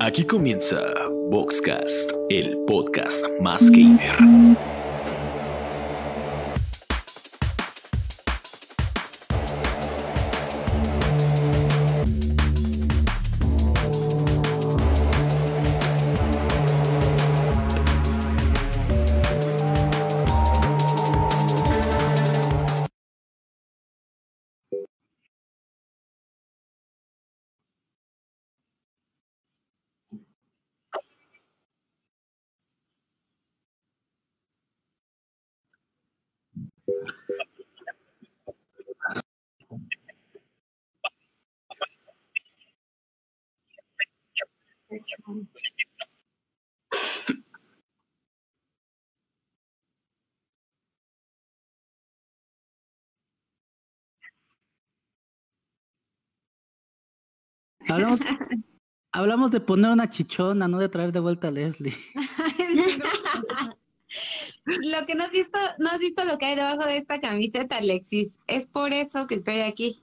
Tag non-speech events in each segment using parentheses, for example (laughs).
Aquí comienza Boxcast, el podcast más gamer. Hablamos, hablamos de poner una chichona, no de traer de vuelta a Leslie. (laughs) lo que no has visto, no has visto lo que hay debajo de esta camiseta, Alexis. Es por eso que estoy aquí.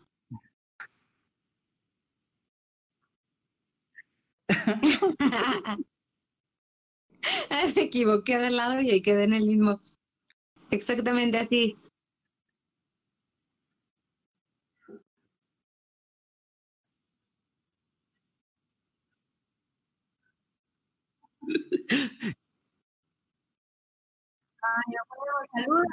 (laughs) (laughs) Me equivoqué de lado y ahí quedé en el mismo. Exactamente así. Ay, saludos.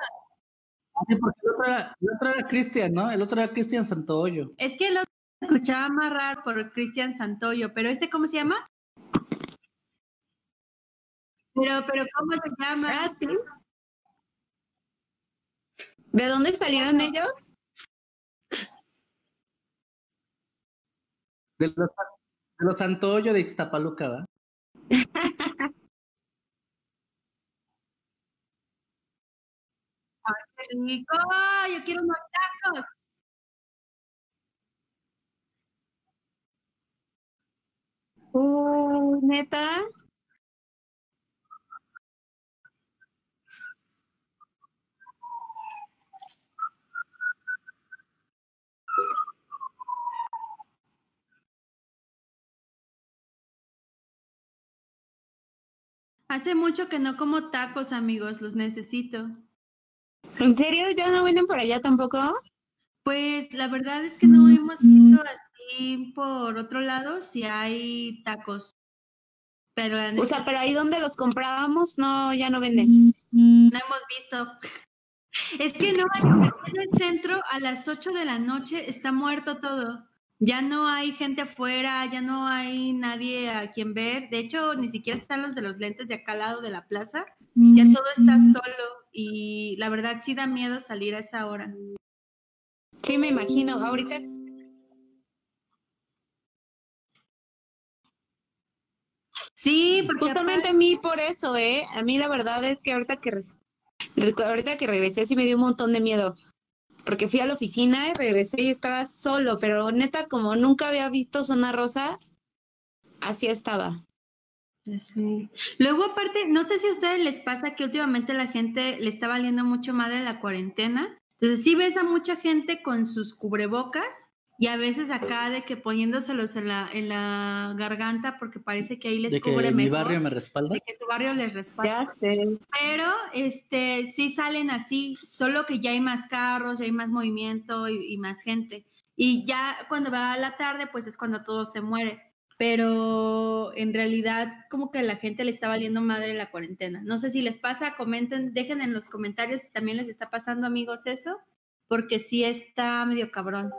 Sí, porque el otro era, el otro era Cristian, ¿no? El otro era Cristian Santoyo. Es que lo escuchaba más raro por Cristian Santoyo, pero este, ¿cómo se llama? Pero, pero, ¿cómo se llama? Ah, ¿De dónde salieron ellos? De los, de los Santoyo de Ixtapaluca, ¿va? (laughs) qué rico! ¡Yo quiero unos tacos! Uh, neta. Hace mucho que no como tacos, amigos, los necesito. ¿En serio? ¿Ya no venden por allá tampoco? Pues la verdad es que no hemos visto así por otro lado si hay tacos. Pero la O neta sea, pero ahí donde los comprábamos, no, ya no venden. no hemos visto. (laughs) Es que no, en el centro a las 8 de la noche está muerto todo. Ya no hay gente afuera, ya no hay nadie a quien ver. De hecho, ni siquiera están los de los lentes de acá al lado de la plaza. Ya todo está solo y la verdad sí da miedo salir a esa hora. Sí, me imagino. Ahorita Sí, porque Justamente a mí por eso, ¿eh? A mí la verdad es que ahorita que, ahorita que regresé sí me dio un montón de miedo. Porque fui a la oficina y regresé y estaba solo, pero neta, como nunca había visto Zona Rosa, así estaba. Luego, aparte, no sé si a ustedes les pasa que últimamente la gente le está valiendo mucho madre la cuarentena. Entonces, sí ves a mucha gente con sus cubrebocas y a veces acá de que poniéndoselos en la, en la garganta porque parece que ahí les De que cubre mi mejor, barrio me respalda. de que su barrio les respalda. Ya sé. Pero este sí salen así, solo que ya hay más carros, ya hay más movimiento y, y más gente. Y ya cuando va a la tarde, pues es cuando todo se muere. Pero en realidad, como que a la gente le está valiendo madre la cuarentena. No sé si les pasa, comenten, dejen en los comentarios si también les está pasando, amigos, eso, porque sí está medio cabrón.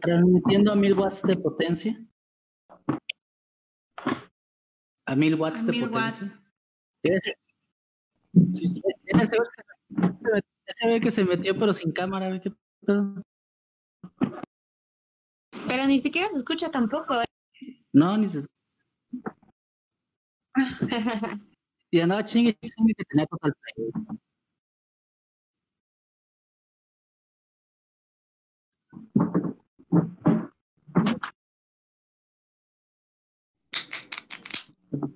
Transmitiendo a mil watts de potencia. A mil watts A de mil potencia. watts. Ese- ese Ese güey que se metió pero sin cámara, qué pedo. Pero ni siquiera se escucha tampoco. ¿eh? No, ni se... (laughs) Y andaba chingue, chingue que tenía total play.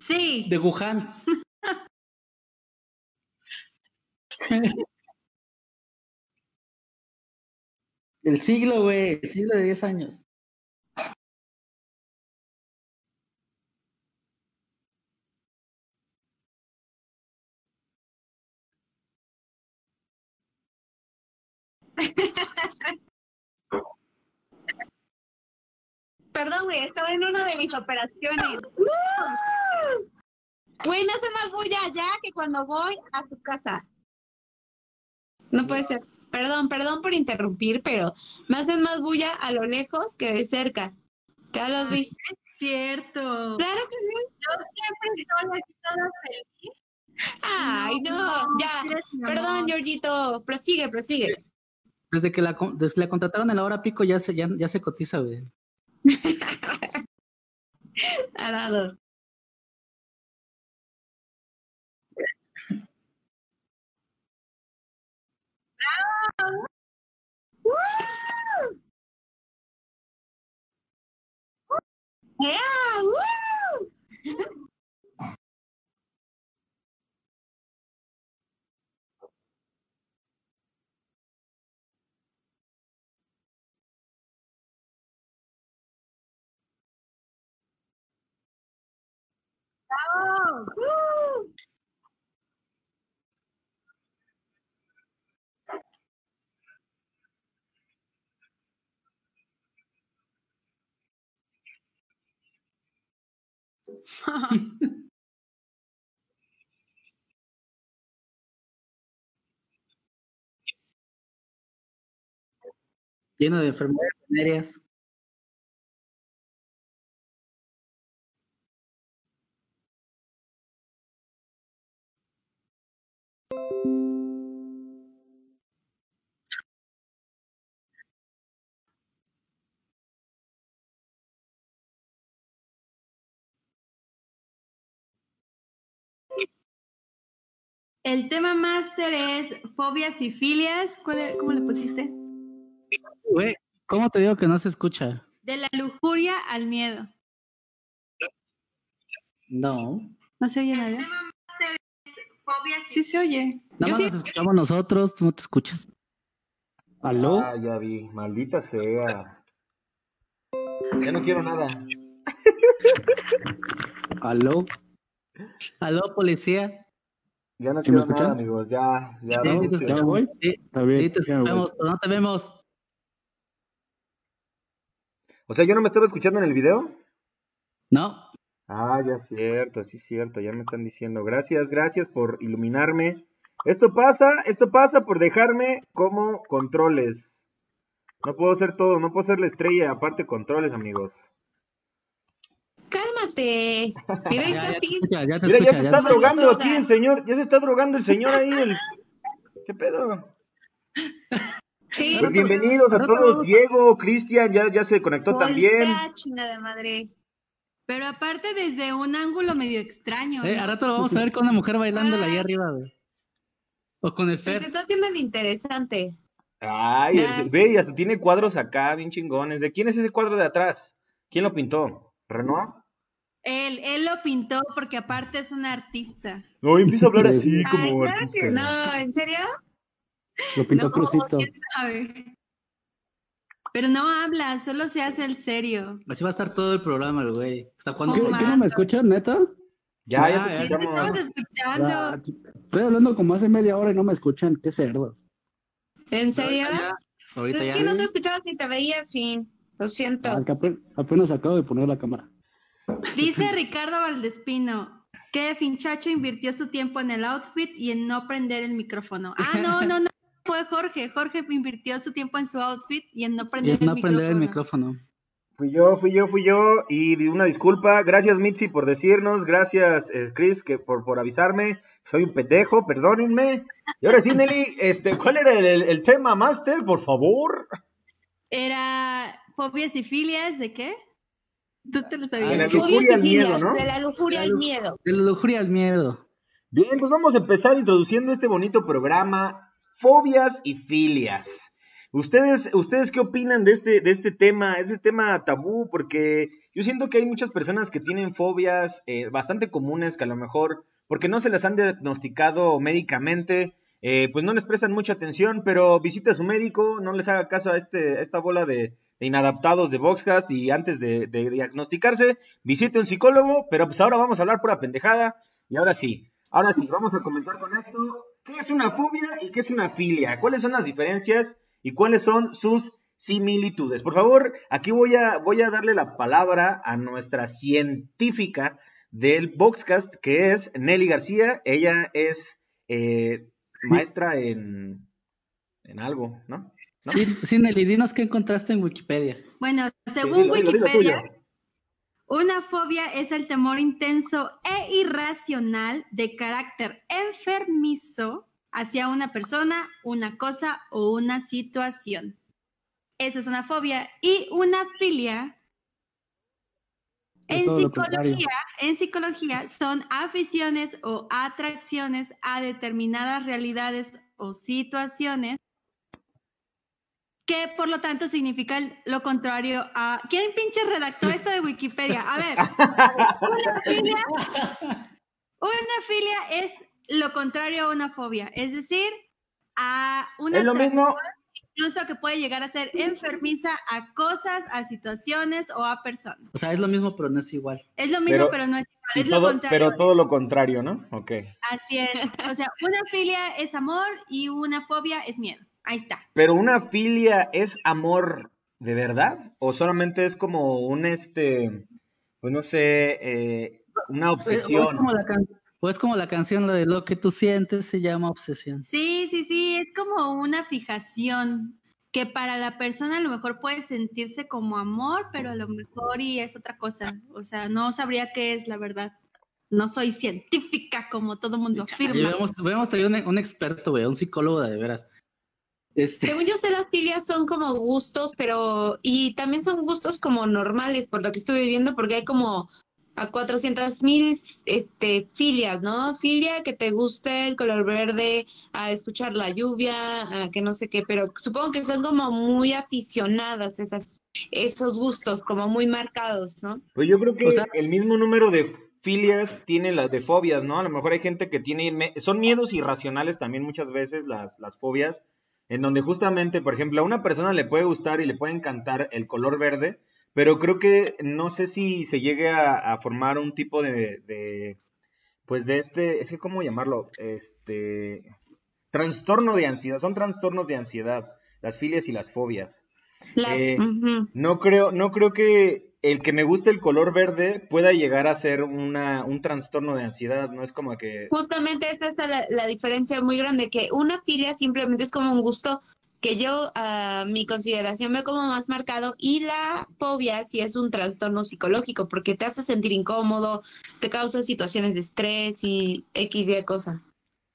Sí. De Wuhan. (laughs) El siglo, güey, el siglo de 10 años. (laughs) Perdón, güey, estaba en una de mis operaciones. ¡Uh! Güey, me hace más bulla allá que cuando voy a su casa. No puede ser. Perdón, perdón por interrumpir, pero me hacen más bulla a lo lejos que de cerca. Ya los vi. Cierto. Claro que sí. Yo siempre estoy aquí toda feliz. Ay, no, ya. Perdón. Georgito. Prosigue, prosigue. Desde que la, con- desde que la contrataron en la hora pico ya se, ya, ya se cotiza, güey. (laughs) Caralho. Ah! Uh! Yeah! Woo! (laughs) ¡Woo! Lleno de enfermedades venéreas. El tema máster es fobias y filias. ¿Cuál es- ¿Cómo le pusiste? Güey, ¿cómo te digo que no se escucha? De la lujuria al miedo. No. ¿No se oye nada? Sí se oye. Nada más sí- nos escuchamos nosotros, tú no te escuchas. ¿Aló? Ah, ya vi, maldita sea. Ya no quiero nada. (laughs) ¿Aló? ¿Aló, policía? Ya no ¿Sí me quiero nada, amigos. Ya, ya. Sí, te ¿Ya voy? Sí, Está bien. sí, te escuchamos, pero no te vemos. O sea, yo no me estaba escuchando en el video. No. Ah, ya es cierto, sí es cierto, ya me están diciendo. Gracias, gracias por iluminarme. Esto pasa, esto pasa por dejarme como controles. No puedo ser todo, no puedo ser la estrella, aparte controles, amigos. Cálmate. Mira, (laughs) Ya, está ya te Tim. escucha, ya te Mira, ya se ya está te- drogando droga. aquí el señor, ya se está drogando el señor ahí. El... ¿Qué pedo? Sí, Pues bienvenidos a todos, Diego, Cristian, ya, ya se conectó también. madre. Pero aparte desde un ángulo medio extraño. Eh, ¿no? a rato lo vamos a ver con una mujer bailándola ahí arriba, güey. O con el Se Fer. está haciendo el interesante. Ay, el- ve, y hasta tiene cuadros acá, bien chingones. ¿De quién es ese cuadro de atrás? ¿Quién lo pintó? ¿Renoir? Él, él lo pintó porque aparte es un artista. No, empieza a hablar así Ay, (laughs) como claro artista. que no, ¿en serio? Lo pintó No, Crucito. quién sabe. Pero no habla, solo se hace el serio. Así va a estar todo el programa, el güey. Está jugando. ¿Qué, con- qué no me escuchan, neta? Ya, ya Ya, te ya, te escuchamos. estamos escuchando. Ah, estoy hablando como hace media hora y no me escuchan. Qué cerdo. ¿En serio? Ahorita ya. Es ya. que no te escuchabas ni te veías, fin. Lo siento. Ah, es que ape- apenas acabo de poner la cámara. Dice (laughs) Ricardo Valdespino que Finchacho invirtió su tiempo en el outfit y en no prender el micrófono. Ah, no, no, no. Fue Jorge. Jorge invirtió su tiempo en su outfit y en no Y prender no el prender el micrófono. Fui yo, fui yo, fui yo. Y una disculpa. Gracias, Mitzi, por decirnos. Gracias, eh, Chris, que por, por avisarme. Soy un pendejo, perdónenme. Y ahora sí, Nelly, este, ¿cuál era el, el- el tema, Master? Por favor. Era fobias y filias, ¿de qué? ¿Tú te lo De sabías? la Fobias lujuria y al miedo, filias, ¿no? De la lujuria al miedo. De la lujuria al miedo. Bien, pues vamos a empezar introduciendo este bonito programa, fobias y filias. ¿Ustedes, ustedes qué opinan de este, de este tema, este tema tabú? Porque yo siento que hay muchas personas que tienen fobias eh, bastante comunes que a lo mejor, porque no se las han diagnosticado médicamente, eh, pues no les prestan mucha atención, pero visite a su médico, no les haga caso a, este, a esta bola de, de inadaptados de Boxcast y antes de, de diagnosticarse, visite a un psicólogo, pero pues ahora vamos a hablar pura pendejada y ahora sí, Ahora sí, vamos a comenzar con esto. ¿Qué es una fobia y qué es una filia? ¿Cuáles son las diferencias y cuáles son sus similitudes? Por favor, aquí voy a, voy a darle la palabra a nuestra científica del Boxcast, que es Nelly García. Ella es eh, maestra en, en algo, ¿no? ¿No? Sí, sí, Nelly, dinos qué encontraste en Wikipedia. Bueno, Sí, según dilo Wikipedia. Una fobia es el temor intenso e irracional de carácter enfermizo hacia una persona, una cosa o una situación. Eso es una fobia. Y una filia, en psicología, en psicología, son aficiones o atracciones a determinadas realidades o situaciones que por lo tanto significan lo contrario a... ¿Quién pinche redactó esto de Wikipedia? A ver, una filia, una filia es lo contrario a una fobia, es decir, a una Es lo mismo. incluso que puede llegar a ser enfermiza a cosas, a situaciones o a personas. O sea, es lo mismo, pero no es igual. Es lo mismo, Pero- pero, no es igual, es lo contrario. pero todo lo contrario, ¿no? Ok. Así es. O sea, una filia es amor y una fobia es miedo. Ahí está. Pero una filia es amor de verdad o solamente es como un este, pues no sé, eh, una O es obsesión. como la, can- o es como la canción, la de lo que tú sientes se llama obsesión. Sí, sí, sí, es como una fijación que para la persona a lo mejor puede sentirse como amor, pero a lo mejor y es otra cosa. O sea, no sabría qué es la verdad. No soy científica como todo mundo afirma. hubiéramos traído un, un experto, güey, un psicólogo de veras. Este, Según yo sé, las filias son como gustos, pero. Y también son gustos como normales, por lo que estuve viendo, porque hay como a 400 mil este, filias, ¿no? Filia que te guste el color verde, a escuchar la lluvia, a que no sé qué, pero supongo que son como muy aficionadas esas, esos gustos, como muy marcados, ¿no? Pues yo creo que O sea- el mismo número de filias tiene las de fobias, ¿no? A lo mejor hay gente que tiene, son miedos irracionales también muchas veces las, las fobias, en donde justamente, por ejemplo, a una persona le puede gustar y le puede encantar el color verde, pero creo que no sé si se llegue a, a formar un tipo de, de, pues de este, es que cómo llamarlo, este, trastorno de ansiedad, son trastornos de ansiedad, las filias y las fobias. La- Eh. No creo, no creo que el que me guste el color verde pueda llegar a ser una, un trastorno de ansiedad, no es como que... Justamente esta es la, la diferencia muy grande, que una filia simplemente es como un gusto que yo, mi consideración, veo como más marcado, y la fobia sí es un trastorno psicológico, porque te hace sentir incómodo, te causa situaciones de estrés y X y cosa.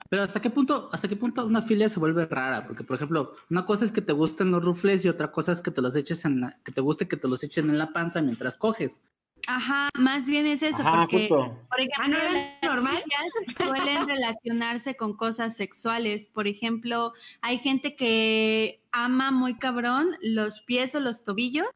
Pero hasta qué punto, hasta qué punto una filia se vuelve rara, porque por ejemplo, una cosa es que te gusten los rufles y otra cosa es que te los eches en la, que te guste que te los echen en la panza mientras coges. Ajá, más bien es eso, Ajá, porque, justo. por ejemplo, Ah, ¿no las normal? filias suelen relacionarse con cosas sexuales. Por ejemplo, hay gente que ama muy cabrón los pies o los tobillos.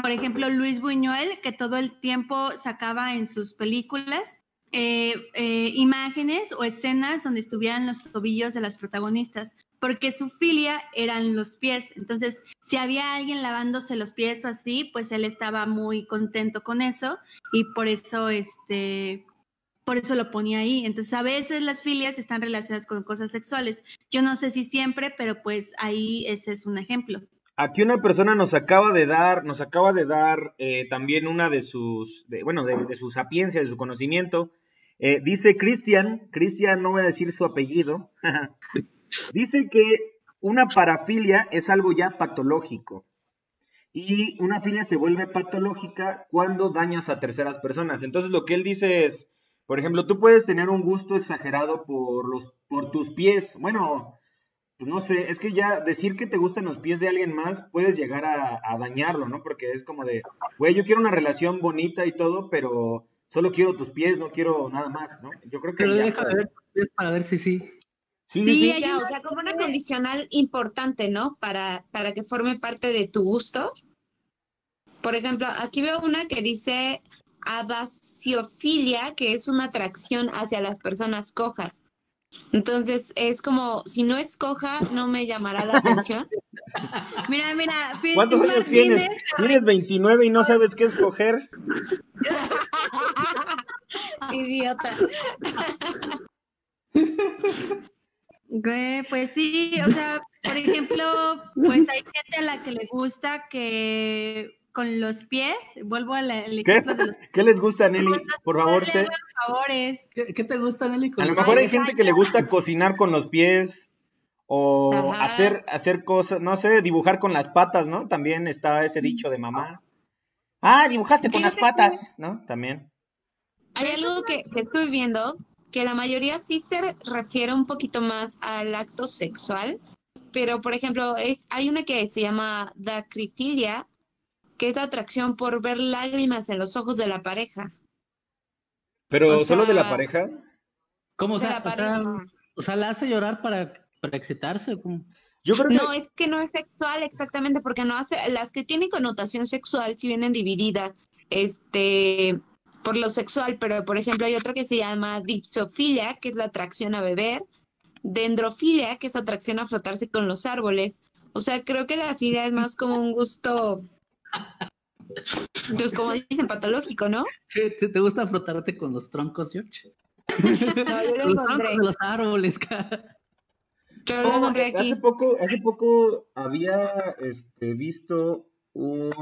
Por ejemplo, Luis Buñuel, que todo el tiempo sacaba en sus películas eh, eh, imágenes o escenas donde estuvieran los tobillos de las protagonistas, porque su filia eran los pies. Entonces, si había alguien lavándose los pies o así, pues él estaba muy contento con eso y por eso, este, por eso lo ponía ahí. Entonces, a veces las filias están relacionadas con cosas sexuales. Yo no sé si siempre, pero pues ahí ese es un ejemplo. Aquí una persona nos acaba de dar, nos acaba de dar eh, también una de sus, bueno, de, de su sapiencia, de su conocimiento. Eh, dice Cristian, Cristian, no voy a decir su apellido, (laughs) dice que una parafilia es algo ya patológico. y una filia se vuelve patológica cuando dañas a terceras personas. Entonces lo que él dice es, por ejemplo, tú puedes tener un gusto exagerado por los por tus pies. Bueno, pues no sé, es que ya decir que te gustan los pies de alguien más puedes llegar a, a dañarlo, ¿no? Porque es como de, güey, yo quiero una relación bonita y todo, pero solo quiero tus pies, no quiero nada más, ¿no? Yo creo que Pero ya- deja ver para ver si sí. Sí, sí, Sí, sí. hay Ya, o sea, como una condicional importante, ¿no? Para, para que forme parte de tu gusto. Por ejemplo, aquí veo una que dice abasiofilia, que es una atracción hacia las personas cojas. Entonces, es como, si no es coja, no me llamará la (laughs) atención. Mira, mira, ¿Cuántos años Martínez, tienes? Tienes 29 y no sabes qué escoger. (laughs) Idiota. Pues sí, o sea, por ejemplo, pues hay gente a la que le gusta que con los pies, vuelvo al ejemplo de los ¿Qué les gusta, Nelly? Por favor, sé. ¿Qué, qué te gusta, Nelly? con A lo mejor hay gente que le gusta cocinar con los pies o Ajá. hacer, hacer cosas, no sé, dibujar con las patas, ¿no? También está ese dicho de mamá. Ah, dibujaste con las que- patas, ¿no? También. Hay algo que, que estoy viendo, que la mayoría sí se refiere un poquito más al acto sexual, pero por ejemplo, es, hay una que se llama dacrifilia, que es la atracción por ver lágrimas en los ojos de la pareja. Pero O solo de la pareja. ¿Cómo? O de sea, la o sea, pareja. o sea, la hace llorar para, para excitarse. ¿o cómo? Yo creo que No, es que no es sexual exactamente, porque no hace, las que tienen connotación sexual sí vienen divididas, este, por lo sexual, pero por ejemplo hay otra que se llama dipsofilia, que es la atracción a beber, dendrofilia, que es atracción a flotarse con los árboles. O sea, creo que la filia es más como un gusto, pues como dicen, patológico, ¿no? ¿Te, te- te gusta frotarte con los troncos, George? No, yo lo Los encontré, troncos de los árboles, cara. Yo lo No, encontré hace aquí. poco, hace poco había este, visto un,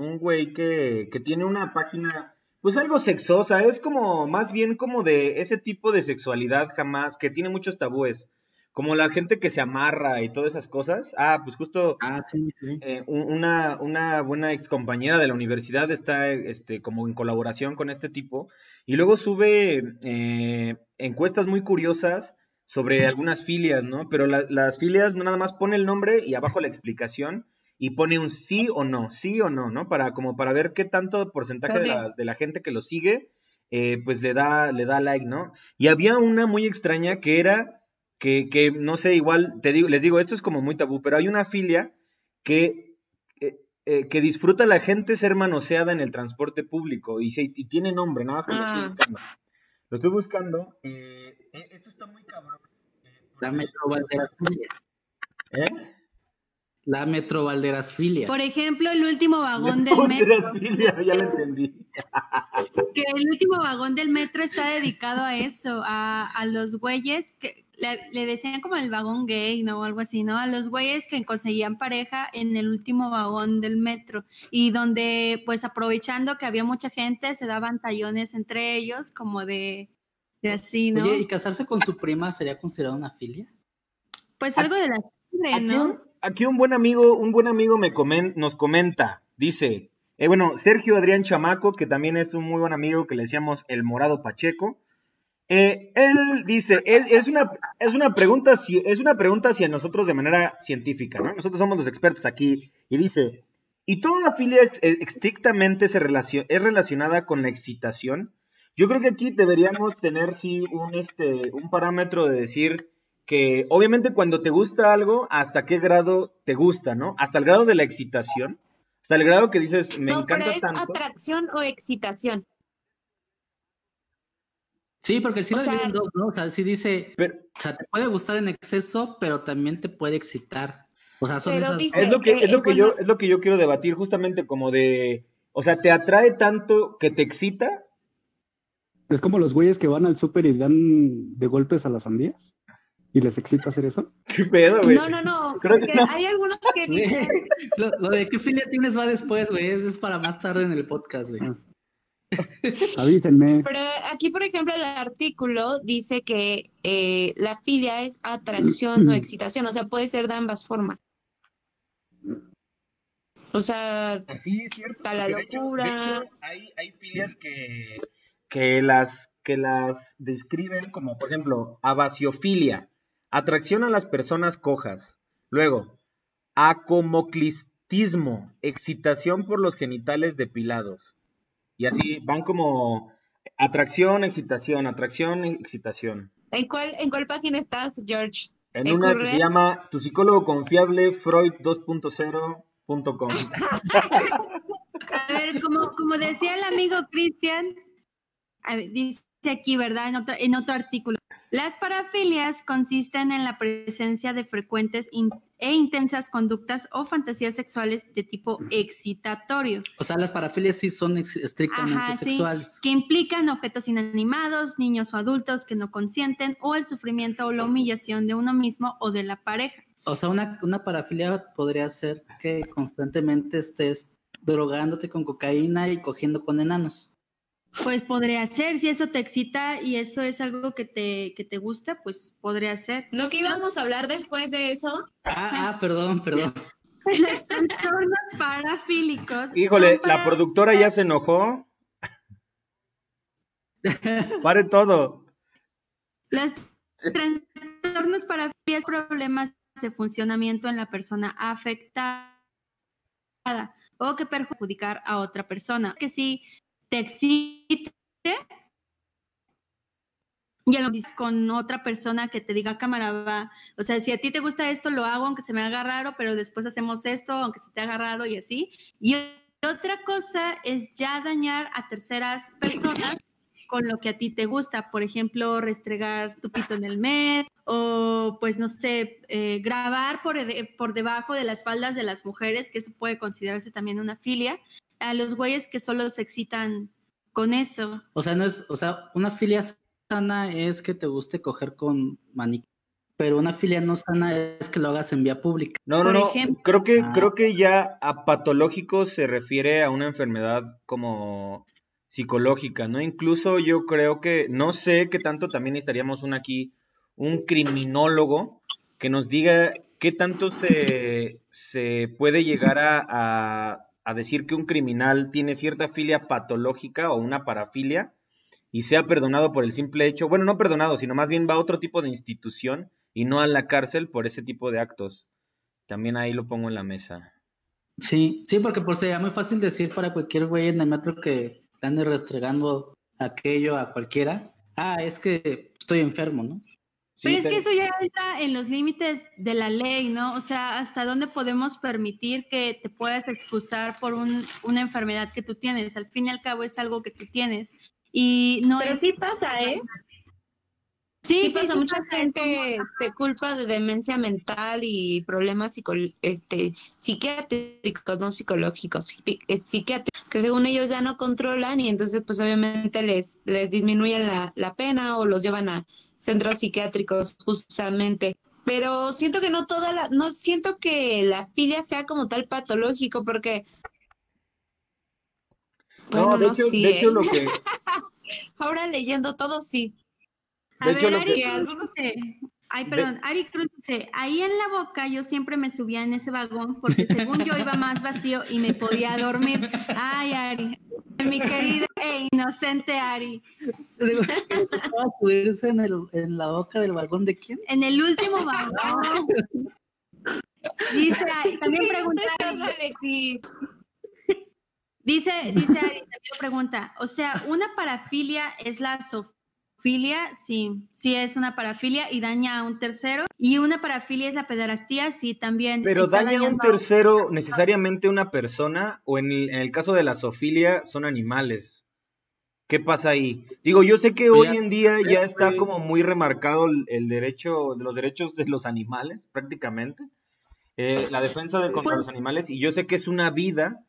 un güey que, que tiene una página, pues algo sexosa, es como más bien como de ese tipo de sexualidad jamás, que tiene muchos tabúes, como la gente que se amarra y todas esas cosas. Ah, pues justo Ah, sí, sí. eh, un- una, una buena ex compañera de la universidad está este, como en colaboración con este tipo y luego sube eh, encuestas muy curiosas sobre algunas filias, ¿no? Pero la- las filias no nada más pone el nombre y abajo la explicación y pone un sí o no, sí o no, ¿no? Para como para ver qué tanto porcentaje de la, de la gente que lo sigue eh, pues le da, le da like, ¿no? Y había una muy extraña que era que, que no sé, igual te digo, les digo, esto es como muy tabú, pero hay una filia que, eh, eh, que disfruta la gente ser manoseada en el transporte público y, se, y tiene nombre, nada más que lo estoy Ah. buscando. Lo estoy buscando. Eh, esto está muy cabrón. eh, La metrovalderasfilia. ¿Eh? La metrovalderasfilia. Por ejemplo, el último vagón del metro, ya lo entendí. que el último vagón del metro está dedicado a eso, a, a los güeyes que le, le decían como el vagón gay, ¿no? O algo así, ¿no? A los güeyes que conseguían pareja en el último vagón del metro y donde, pues aprovechando que había mucha gente, se daban tallones entre ellos, como de, de así, ¿no? Oye, ¿y casarse con su prima sería considerado una filia? Pues algo de la sangre, Aquí ¿no? un, aquí un buen amigo, un buen amigo me comen- nos comenta, dice, eh, bueno, Sergio Adrián Chamaco, que también es un muy buen amigo que le decíamos el Morado Pacheco. eh, él dice, él, es una, es una pregunta, ci- es una pregunta hacia nosotros de manera científica, ¿no? Nosotros somos los expertos aquí y dice, ¿y toda la filia estrictamente se relacio- es relacionada con la excitación? Yo creo que aquí deberíamos tener sí un este un parámetro de decir que obviamente cuando te gusta algo, hasta qué grado te gusta, ¿no? Hasta el grado de la excitación, hasta el grado que dices, me No, pero encanta es tanto. atracción o excitación. Sí, porque sí O lo sea- dividen dos, ¿no? O sea, sí dice, Pero o sea, te puede gustar en exceso, pero también te puede excitar. O sea, son esas... dice- es lo que eh, es lo que bueno. yo es lo que yo quiero debatir justamente como de, o sea, te atrae tanto que te excita. Es como los güeyes que van al súper y dan de golpes a las sandías. ¿Y les excita hacer eso? (laughs) ¿Qué pedo, güey? No, no, no. (laughs) Creo que no. Hay algunos que dicen, (laughs) lo, lo de qué filia tienes va después, güey. Eso es para más tarde en el podcast, güey. Ah. Avísenme. Pero aquí, por ejemplo, el artículo dice que eh, la filia es atracción o (clears throat) excitación, o sea, puede ser de ambas formas. O sea, Así es cierto. Está la porque de hecho- locura. de hecho, hay, hay filias que, que las que las describen como, por ejemplo, abasiofilia, atracción a las personas cojas. Luego, acomoclistismo, excitación por los genitales depilados. Y así van como atracción, excitación, atracción, excitación. ¿en cuál, en cuál página estás, George? En ¿En una que se llama Tu psicólogo confiable, Freud 2.0.com. (laughs) A ver, como, como decía el amigo Cristian, dice aquí, ¿verdad? En otro, en otro artículo. Las parafilias consisten en la presencia de frecuentes in- e intensas conductas o fantasías sexuales de tipo excitatorio, O sea, las parafilias sí son estrictamente Ajá, sí. sexuales. que implican objetos inanimados, niños o adultos que no consienten o el sufrimiento o la humillación de uno mismo o de la pareja. O sea, una, una parafilia podría ser que constantemente estés drogándote con cocaína y cogiendo con enanos. Pues podría ser, si eso te excita y eso es algo que te, que te gusta, pues podría ser. ¿No que íbamos a hablar después de eso? Ah, ah, perdón, perdón. Los trastornos parafílicos. Híjole, son la productora ya se enojó. Pare todo. Los trastornos parafílicos problemas de funcionamiento en la persona afectada o que perjudicar a otra persona. Que si te excite y a lo con otra persona que te diga cámara va, o sea, si a ti te gusta esto, lo hago aunque se me haga raro, pero después hacemos esto, aunque se te haga raro y así. Y otra cosa es ya dañar a terceras personas con lo que a ti te gusta, por ejemplo, restregar tu pito en el med o pues no sé, eh, grabar por, por debajo de las faldas de las mujeres, que eso puede considerarse también una filia, a los güeyes que solo se excitan con eso. O sea, no es, o sea, una filia sana es que te guste coger con maniquí, pero una filia no sana es que lo hagas en vía pública. No, no, Por no. ejemplo. Creo que, Ah. creo que ya a patológico se refiere a una enfermedad como psicológica, ¿no? Incluso yo creo que, no sé qué tanto también necesitaríamos un aquí, un criminólogo que nos diga qué tanto se, se puede llegar a, a, a decir que un criminal tiene cierta filia patológica o una parafilia y sea perdonado por el simple hecho, bueno, no perdonado, sino más bien va a otro tipo de institución y no a la cárcel por ese tipo de actos. También ahí lo pongo en la mesa. Sí, sí, porque pues sería muy fácil decir para cualquier güey en el metro que ande restregando aquello a cualquiera. Ah, es que estoy enfermo, ¿no? Sí, Pero es que eso ya entra en los límites de la ley, ¿no? O sea, hasta dónde podemos permitir que te puedas excusar por un- una enfermedad que tú tienes. Al fin y al cabo es algo que tú tienes. Y no Pero es... sí pasa, ¿eh? Sí, Sí, pasa, mucha pasa. gente se culpa de demencia mental y problemas este, psiquiátricos, no psicológicos, psi- psiquiátricos, que según ellos ya no controlan y entonces pues obviamente les, les disminuyen la, la pena o los llevan a centros psiquiátricos justamente. Pero siento que no toda la, no siento que la filia sea como tal patológico porque... No, de no hecho, sí, de hecho lo que, (laughs) Ahora leyendo todo, sí. A De hecho, ver, lo Ari que- Ay, De- perdón, Ari Cruz dice, ahí en la boca yo siempre me subía en ese vagón porque según yo iba más vacío y me podía dormir. Ay, Ari, mi querida e inocente Ari. ¿Va a subirse en, el, en la boca del vagón de quién? En el último vagón. Dice, Ari- también pregunta Ari, dice, dice Ari, también pregunta, o sea, una parafilia es la zoofilia, sí, sí es una parafilia y daña a un tercero, y una parafilia es la pederastía, sí, también. pero daña a un tercero necesariamente una persona o en el, en el caso de la zoofilia son animales. ¿Qué pasa ahí? Digo, yo sé que hoy en día ya está como muy remarcado el, el derecho, de los derechos de los animales, prácticamente. Eh, la defensa de contra los animales, y yo sé que es una vida,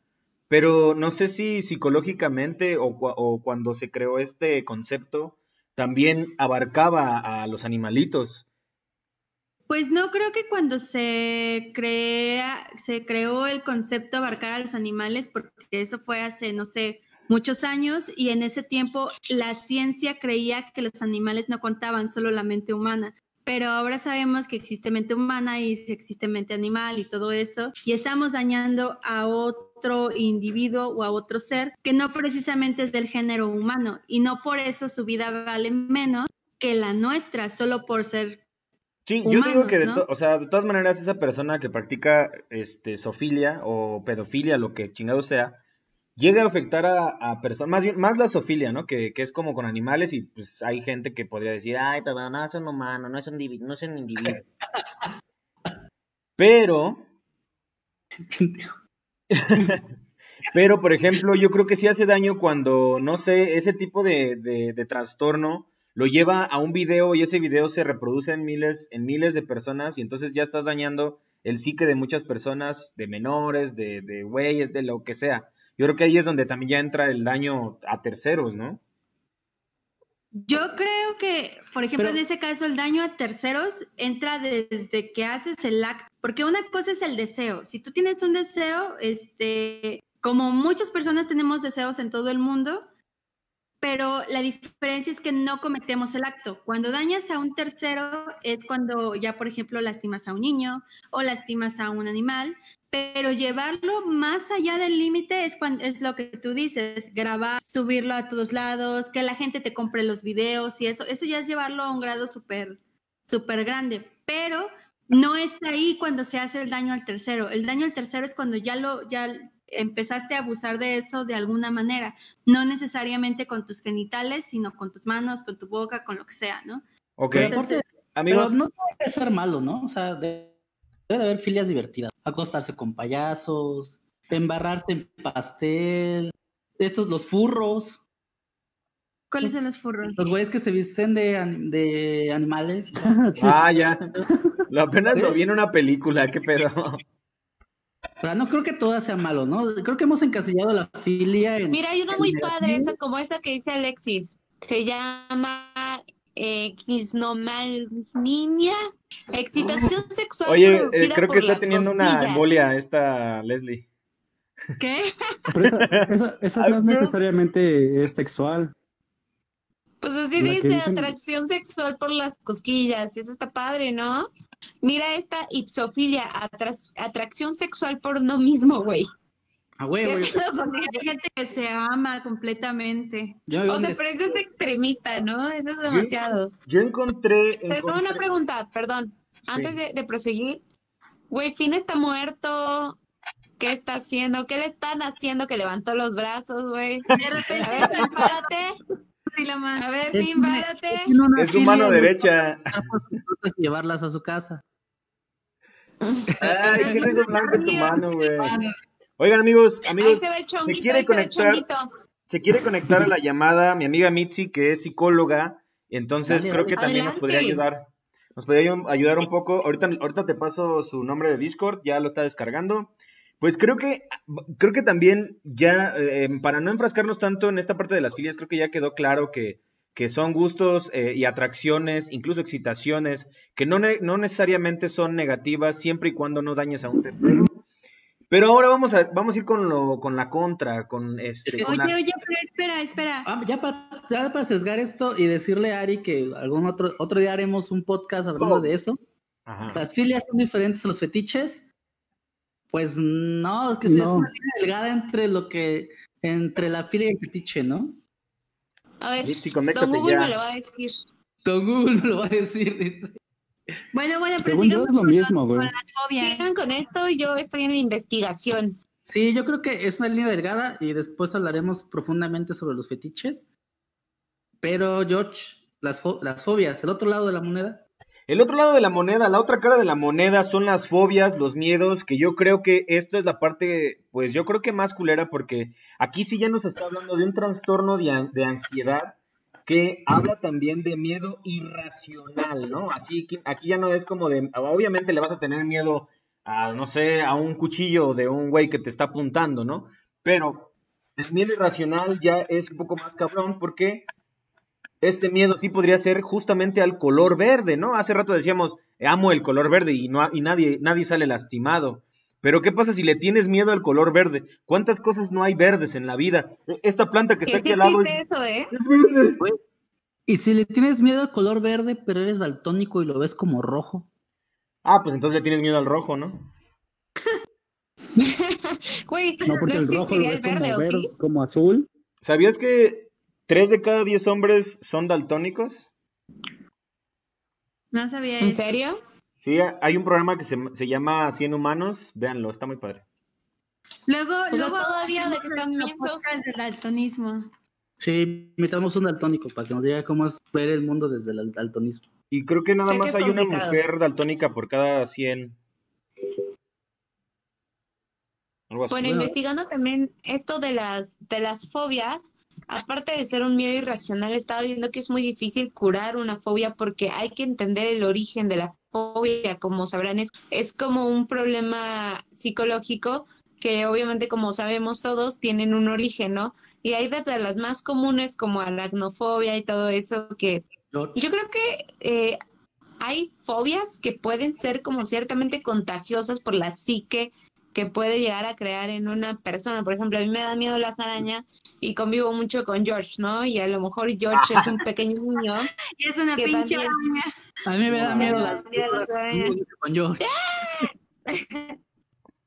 pero no sé si psicológicamente o, cua- o cuando se creó este concepto también abarcaba a los animalitos. Pues no creo que cuando se crea, se creó el concepto abarcar a los animales, porque eso fue hace, no sé, muchos años, y en ese tiempo la ciencia creía que los animales no contaban, solo la mente humana. Pero ahora sabemos que existe mente humana y existe mente animal y todo eso, y estamos dañando a otro individuo o a otro ser que no precisamente es del género humano, y no por eso su vida vale menos que la nuestra, solo por ser Sí, yo digo que de, ¿no? o sea, de todas maneras esa persona que practica este sofilia o pedofilia, lo que chingado sea, llega a afectar a, personas, más bien, más la sofilia, ¿no? Que, que es como con animales y pues hay gente que podría decir, ay, pero no son humanos, no son, divi- no son individuos. Pero, (laughs) pero por ejemplo, yo creo que sí hace daño cuando, no sé, ese tipo de, de, de trastorno lo lleva a un video y ese video se reproduce en miles, en miles de personas y entonces ya estás dañando el psique de muchas personas, de menores, de, de güeyes, de lo que sea. Yo creo que ahí es donde también ya entra el daño a terceros, ¿no? Yo creo que, por ejemplo, Pero- en ese caso, el daño a terceros entra desde que haces el acto, porque una cosa es el deseo. Si tú tienes un deseo, este, como muchas personas tenemos deseos en todo el mundo, pero la diferencia es que no cometemos el acto. Cuando dañas a un tercero es cuando ya, por ejemplo, lastimas a un niño o lastimas a un animal, pero llevarlo más allá del límite es cuando es lo que tú dices, grabar, subirlo a todos lados, que la gente te compre los videos y eso, eso ya es llevarlo a un grado súper, súper grande, pero no está ahí cuando se hace el daño al tercero. El daño al tercero es cuando ya lo, ya empezaste a abusar de eso de alguna manera, no necesariamente con tus genitales, sino con tus manos, con tu boca, con lo que sea, ¿no? Ok, Pero aparte, amigos, pero no tiene que ser malo, ¿no? O sea, de- debe de haber filias divertidas. Acostarse con payasos, embarrarse en pastel, estos, los furros, ¿Cuáles son los furros? los güeyes que se visten de, de animales. (laughs) Sí. ah, ya, lo apenas lo vi en una película, qué pedo. Pero no creo que todo sea malo, ¿no? Creo que hemos encasillado la filia en... Mira, hay una muy padre, esa como esta que dice Alexis. Se llama eh, excitación (laughs) sexual. Oye, eh, creo que está teniendo una embolia esta Leslie. ¿Qué? Pero esa, esa- esa no necesariamente es sexual. Pues así La dice, dicen- atracción sexual por las cosquillas. y Eso está padre, ¿no? Mira esta ipsofilia, atras- atracción sexual por uno mismo, güey. Ah, güey, ¿Qué güey. pedo con Hay gente que se ama completamente. O sea, pero eso es extremista, ¿no? Eso es demasiado. Yo encontré, Pero tengo una encontré- pregunta, perdón. Antes Sí. de, de proseguir, güey, Finn está muerto. ¿Qué está haciendo? ¿Qué le están haciendo que levantó los brazos, güey? De repente, A ver, Finn, párate. sí la más. A ver, Es Finn, párate. una es su mano derecha. (laughs) llevarlas a su casa. Ay, ¿qué es eso blanco tu mano, güey? Oigan, amigos, amigos, se quiere conectar, se quiere conectar a la llamada mi amiga Mitzi, que es psicóloga, entonces Dale, creo que también nos podría ayudar. Nos podría ayu- ayudar un poco. Ahorita, ahorita te paso su nombre de Discord, ya lo está descargando. Pues creo que, creo que también ya, eh, para no enfrascarnos tanto en esta parte de las filias, creo que ya quedó claro que, que son gustos eh, y atracciones, incluso excitaciones, que no, ne- no necesariamente son negativas siempre y cuando no dañes a un tercero. Pero ahora vamos a, vamos a ir con, lo, con la contra, con este... Es que- con Oye, las- oye, pero espera, espera. Ah, ya, para, ya para sesgar esto y decirle a Ari que algún otro, otro día haremos un podcast hablando Oh. de eso. Ajá. ¿Las filias son diferentes a los fetiches? Pues no, es que sí es No. una línea delgada entre lo que, entre la filia y el fetiche, ¿no? A ver, Mitzi, Don Google ya. me lo va a decir. Don Google me lo va a decir. dice. Bueno, bueno, pero Según yo es lo con, mismo, con güey. Sigan con esto y yo estoy en la investigación. Sí, yo creo que es una línea delgada y después hablaremos profundamente sobre los fetiches. Pero, George, las, fo- las fobias, el otro lado de la moneda. El otro lado de la moneda, la otra cara de la moneda son las fobias, los miedos, que yo creo que esto es la parte, pues yo creo que más culera porque aquí sí ya nos está hablando de un trastorno de, an- de ansiedad que habla también de miedo irracional, ¿no? Así que aquí ya no es como de, obviamente le vas a tener miedo a, no sé, a un cuchillo de un güey que te está apuntando, ¿no? Pero el miedo irracional ya es un poco más cabrón porque este miedo sí podría ser justamente al color verde, ¿no? Hace rato decíamos, amo el color verde y, no, y nadie, nadie sale lastimado. Pero ¿qué pasa si le tienes miedo al color verde? ¿Cuántas cosas no hay verdes en la vida? Esta planta que está ¿Qué aquí al lado es, eso, eh? es verde. ¿Y si le tienes miedo al color verde, pero eres daltónico y lo ves como rojo? Ah, pues entonces le tienes miedo al rojo, ¿no? (laughs) Güey, No, porque el rojo lo ves el verde, como, ¿o verde, sí? como azul. ¿Sabías que tres de cada diez hombres son daltónicos? No sabía ¿En eso. serio? Sí, hay un programa que se, se llama 100 humanos, véanlo, está muy padre. Luego, O sea, luego todavía de del daltonismo. Sí, metamos un daltónico para que nos diga cómo es ver el mundo desde el daltonismo. Y creo que nada Sé más hay una mujer daltónica por cada 100. Algo así. Bueno, Bueno. investigando también esto de las, de las fobias, aparte de ser un miedo irracional, estaba viendo que es muy difícil curar una fobia porque hay que entender el origen de la fobia. Como sabrán, es, es como un problema psicológico que obviamente, como sabemos todos, tienen un origen, ¿no? Y hay desde las más comunes como aracnofobia y todo eso que Yo- yo creo que eh, hay fobias que pueden ser como ciertamente contagiosas por la psique que puede llegar a crear en una persona. Por ejemplo, a mí me da miedo las arañas y convivo mucho con George, ¿no? Y a lo mejor George es un (laughs) pequeño niño. Y es una pinche también- araña. A mí me da miedo las arañas. con yo.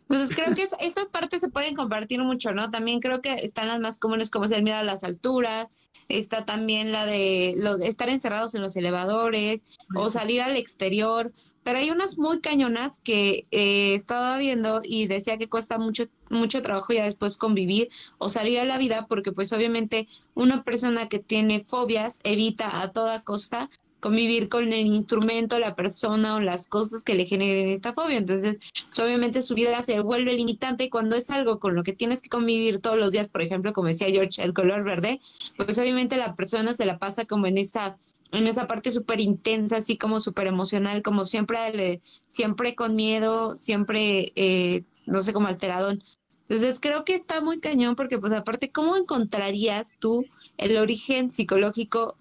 Entonces (laughs) creo que es- estas partes se pueden compartir mucho, ¿no? También creo que están las más comunes como es el miedo a las alturas, está también la de, lo de estar encerrados en los elevadores o salir al exterior, pero hay unas muy cañonas que eh, estaba viendo y decía que cuesta mucho, mucho trabajo ya después convivir o salir a la vida porque pues obviamente una persona que tiene fobias evita a toda costa convivir con el instrumento, la persona o las cosas que le generen esta fobia. Entonces, pues, obviamente su vida se vuelve limitante y cuando es algo con lo que tienes que convivir todos los días, por ejemplo, como decía George, el color verde, pues obviamente la persona se la pasa como en esa en esa parte súper intensa, así como súper emocional, como siempre, siempre con miedo, siempre, eh, no sé, como alteradón. Entonces creo que está muy cañón porque pues aparte, ¿cómo encontrarías tú el origen psicológico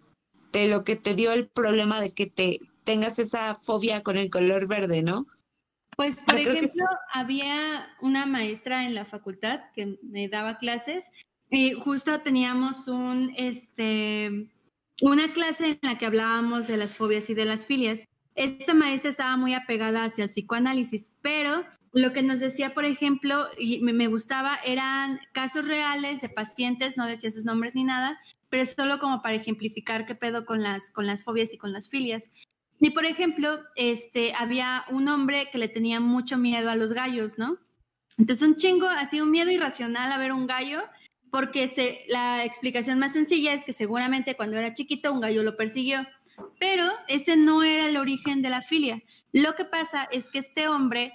de lo que te dio el problema de que te tengas esa fobia con el color verde, ¿no? Pues, por que- ejemplo, había una maestra en la facultad que me daba clases y justo teníamos un, este, una clase en la que hablábamos de las fobias y de las filias. Esta maestra estaba muy apegada hacia el psicoanálisis, pero lo que nos decía, por ejemplo, y me, gustaba, eran casos reales de pacientes, no decía sus nombres ni nada, pero solo como para ejemplificar qué pedo con las, con las fobias y con las filias. Y por ejemplo, este, había un hombre que le tenía mucho miedo a los gallos, ¿no? Entonces un chingo, así un miedo irracional a ver un gallo, porque se, la explicación más sencilla es que seguramente cuando era chiquito un gallo lo persiguió, pero ese no era el origen de la filia. Lo que pasa es que este hombre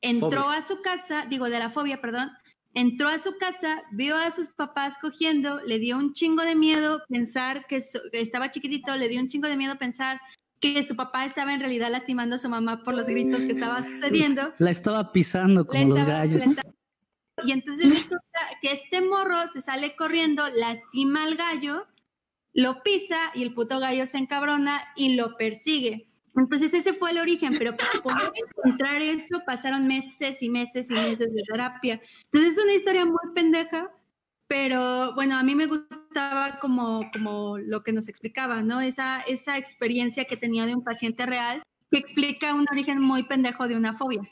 entró Fobia. a su casa, digo de la fobia, perdón, entró a su casa, vio a sus papás cogiendo, le dio un chingo de miedo pensar que, estaba chiquitito, le dio un chingo de miedo pensar que su papá estaba en realidad lastimando a su mamá por los gritos que estaba sucediendo. La estaba pisando como los gallos. estaba- Y entonces que este morro se sale corriendo, lastima al gallo, lo pisa y el puto gallo se encabrona y lo persigue. Entonces ese fue el origen, pero para poder encontrar eso pasaron meses y meses y meses de terapia. Entonces es una historia muy pendeja, pero bueno, a mí me gustaba como, como lo que nos explicaba, ¿no? Esa, esa experiencia que tenía de un paciente real que explica un origen muy pendejo de una fobia.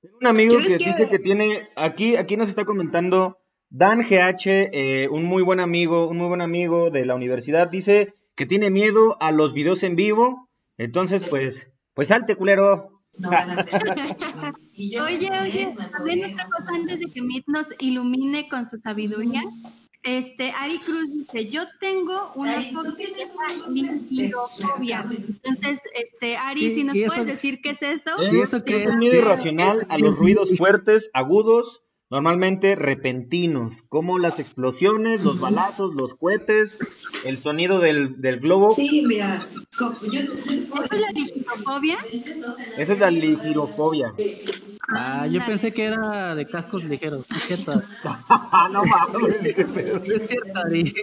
Tengo un amigo que dice que tiene, aquí, aquí nos está comentando Dan GH, eh, un muy buen amigo, un muy buen amigo de la universidad, dice que tiene miedo a los videos en vivo, entonces pues, pues salte culero. Oye, oye, también otra cosa antes de que Mit nos ilumine con su sabiduría. Este, Ari Cruz dice, yo tengo una fobia que llama ligirofobia. Entonces, este, Ari, ¿Y- si nos puedes decir qué es eso. ¿Y eso es es? un miedo irracional a los ruidos fuertes, agudos, normalmente repentinos, como las explosiones, los balazos, los cohetes, el sonido del, del globo. Sí, mira, ¿Eso es la ligirofobia? Esa es la ligirofobia. Ah, yo pensé que era de cascos ligeros. No es cierto. (laughs) No mames, es cierto, Ari.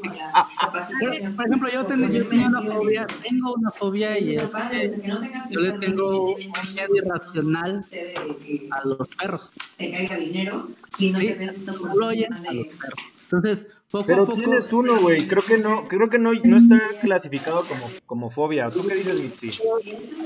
Por ejemplo, yo, ten- yo tenía una fobia, tengo una fobia y es que yo le tengo un miedo irracional a los perros. te caiga dinero y no te a los perros. Entonces, poco Pero poco. tienes uno, güey. Creo que no, creo que no, no está clasificado como, como fobia. ¿Tú qué dices, Mitzi?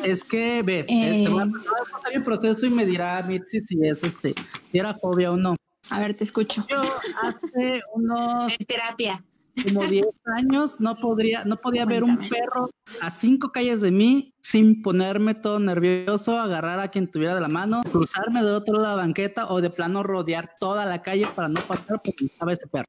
Es que, ve, Eh. eh, te voy a a contar el proceso y me dirá Mitzi si es este, si era fobia o no. A ver, te escucho. Yo hace unos En terapia. como 10 años no podría, no podía ver un perro a cinco calles de mí sin ponerme todo nervioso, agarrar a quien tuviera de la mano, cruzarme del otro lado de la banqueta o de plano rodear toda la calle para no pasar porque estaba ese perro.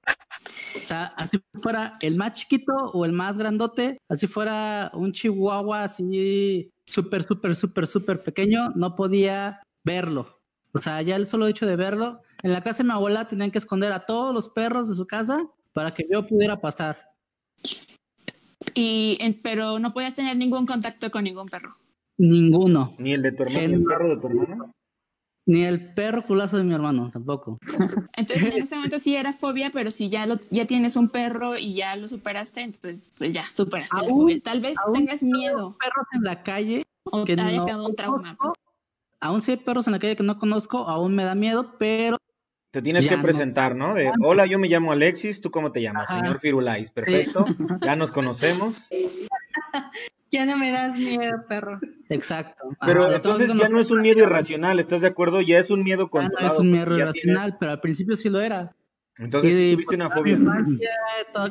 O sea, así fuera el más chiquito o el más grandote, así fuera un chihuahua así súper, súper, súper, súper pequeño, no podía verlo. O sea, ya el solo hecho de verlo, en la casa de mi abuela tenían que esconder a todos los perros de su casa para que yo pudiera pasar. Y, en- pero no podías tener ningún contacto con ningún perro. Ninguno. Ni el de tu hermano, ni el perro de tu hermano. Ni el perro culazo de mi hermano, tampoco. (laughs) Entonces, en (laughs) ese momento sí era fobia, pero si ya lo, ya tienes un perro y ya lo superaste, entonces pues ya superaste la fobia. Tal vez aún tengas miedo Perros en la calle o que te haya no quedado un trauma. conozco, aún si hay perros en la calle que no conozco, aún me da miedo, pero Te tienes Ya que presentar, ¿no? De, hola, yo me llamo Alexis, ¿tú cómo te llamas? Ajá. Señor Firulais, perfecto. (laughs) Ya nos conocemos. Ya no me das miedo, perro. exacto. Pero entonces ya no es un miedo irracional, ¿estás de acuerdo? Ya es un miedo Ya no controlado. es un miedo irracional, pero al principio sí lo era. Entonces sí tuviste una fobia.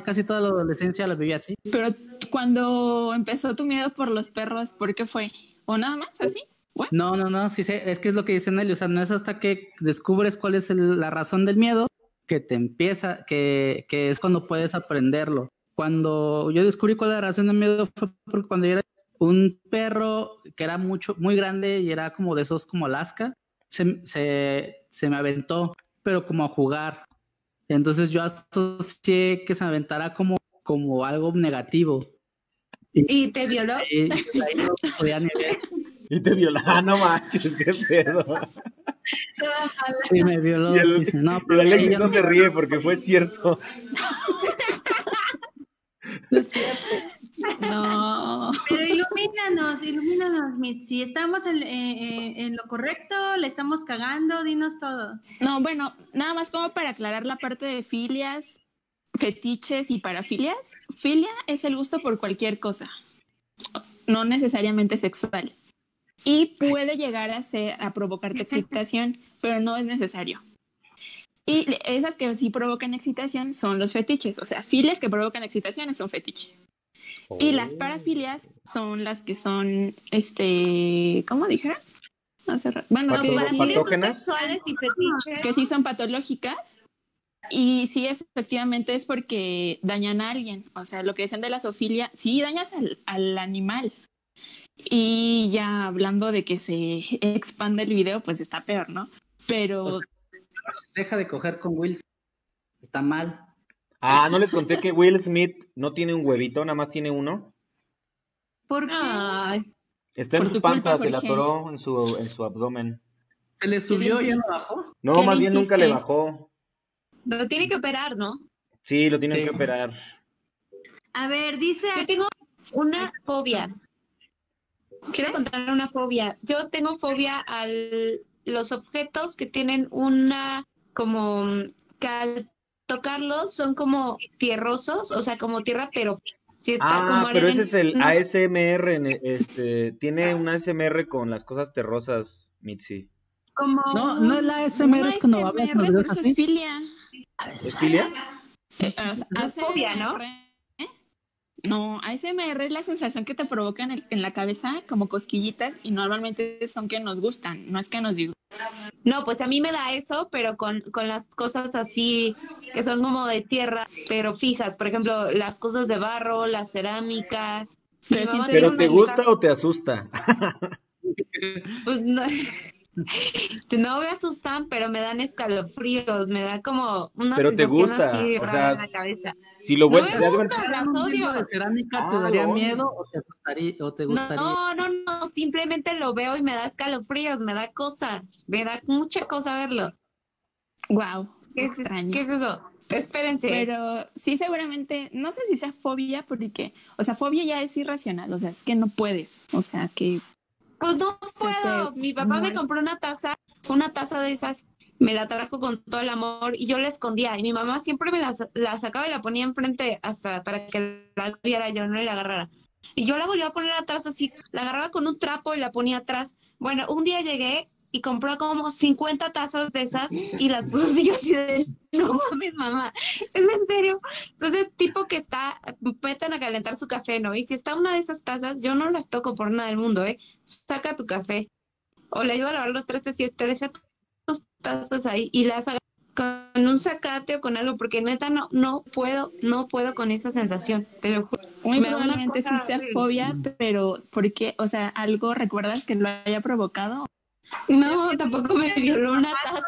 casi toda la adolescencia la viví así. Pero cuando empezó tu miedo por los perros, ¿por qué fue? ¿O nada más así? No, no, no, sí sé, es que es lo que dice Nelly, o sea, no es hasta que descubres cuál es el- la razón del miedo que te empieza, que, que es cuando puedes aprenderlo. Cuando yo descubrí cuál era la razón del miedo fue porque cuando yo era un perro que era mucho, muy grande y era como de esos como Alaska, se, se, se me aventó, pero como a jugar. Entonces yo asocié que se me aventara como, como algo negativo. ¿Y te violó? Y ahí no podía ni ver. Y te violó. Ah, no manches, qué pedo. Y me violó. Y el, dice, no, y el pero ella no se ríe porque fue cierto. (laughs) no. Pero ilumínanos, ilumínanos, Mitzi. ¿Estamos en, eh, eh, en lo correcto? ¿Le estamos cagando? Dinos todo. No, bueno, nada más como para aclarar la parte de filias, fetiches y parafilias. Filia es el gusto por cualquier cosa, no necesariamente sexual. Y puede llegar a ser a provocarte (laughs) excitación, pero no es necesario. Y esas que sí provocan excitación son los fetiches, o sea, filias que provocan excitación es un fetiche. Y las parafilias son las que son, este, ¿cómo dijeron? Hace ra- Bueno, que sí- ¿Patógenas? sexuales y fetiches. que sí son patológicas y sí efectivamente es porque dañan a alguien. O sea, lo que dicen de la zoofilia, sí dañas al, al animal. Y ya hablando de que se expande el video, pues está peor, ¿no? Pero O sea, Deja de coger con Will. Está mal. Ah, ¿no les conté que Will Smith no tiene un huevito, nada más tiene uno? ¿Por qué? Ay, Está en su culpa, panza, se le atoró en su, en su abdomen. Se le subió y ya no bajó. No, ¿Qué le más bien nunca le bajó. lo tiene que operar, ¿no? Sí, lo tienen Sí. que operar. A ver, dice. Yo tengo una fobia. Quiero contar una fobia. Yo tengo fobia a los objetos que tienen una como que al tocarlos son como tierrosos, o sea, como tierra, pero cierta, Ah, como pero ese es el No, ASMR, en- este, tiene un ASMR con las cosas terrosas, Mitzi. Como No, un- no es la SMR, es cuando los pero eso es filia. ¿Es filia? Eh, Es fobia, ¿no? No, ASMR es la sensación que te provoca en, el- en la cabeza como cosquillitas y normalmente son que nos gustan, no es que nos disgustan. No, pues a mí me da eso, pero con, con las cosas así que son como de tierra, pero fijas. Por ejemplo, las cosas de barro, las cerámicas. Mi Pero ¿Pero te gusta o te asusta? (laughs) Pues no, (laughs) no me asustan, pero me dan escalofríos, me da como una Pero te gusta, así o rara sea, en la cabeza. Si lo No vuelves, me te das gusta. cuenta- las ¿Un odio. libro de cerámica te Ah, daría miedo o te asustaría o te gustaría? No, no, no, simplemente lo veo y me da escalofríos, me da cosa, me da mucha cosa verlo. Wow, ¿Qué extraño. ¿qué es eso? Espérense. Pero sí, seguramente, no sé si sea fobia, porque, o sea, fobia ya es irracional, o sea, es que no puedes, o sea, que Pues no puedo. Mi papá me compró una taza, una taza de esas me la trajo con todo el amor y yo la escondía. Y mi mamá siempre me la, la sacaba y la ponía enfrente hasta para que la viera yo, no la agarrara. Y yo la volvía a poner atrás así, la agarraba con un trapo y la ponía atrás. Bueno, un día llegué y compró como 50 tazas de esas (gasps) y las puse y yo así de, no mames, mamá, es en serio. Entonces, tipo que está, metan a calentar su café, ¿no? Y si está una de esas tazas, yo no las toco por nada del mundo, ¿eh? Saca tu café. O le ayudo a lavar los trastes y te deja tus tazas ahí y las haga con un sacate o con algo, porque neta no, no puedo, no puedo con esta sensación, juro. Muy Me probablemente sí sea fobia, pero ¿por qué? O sea, ¿algo recuerdas que lo haya provocado? No, tampoco me violó una taza.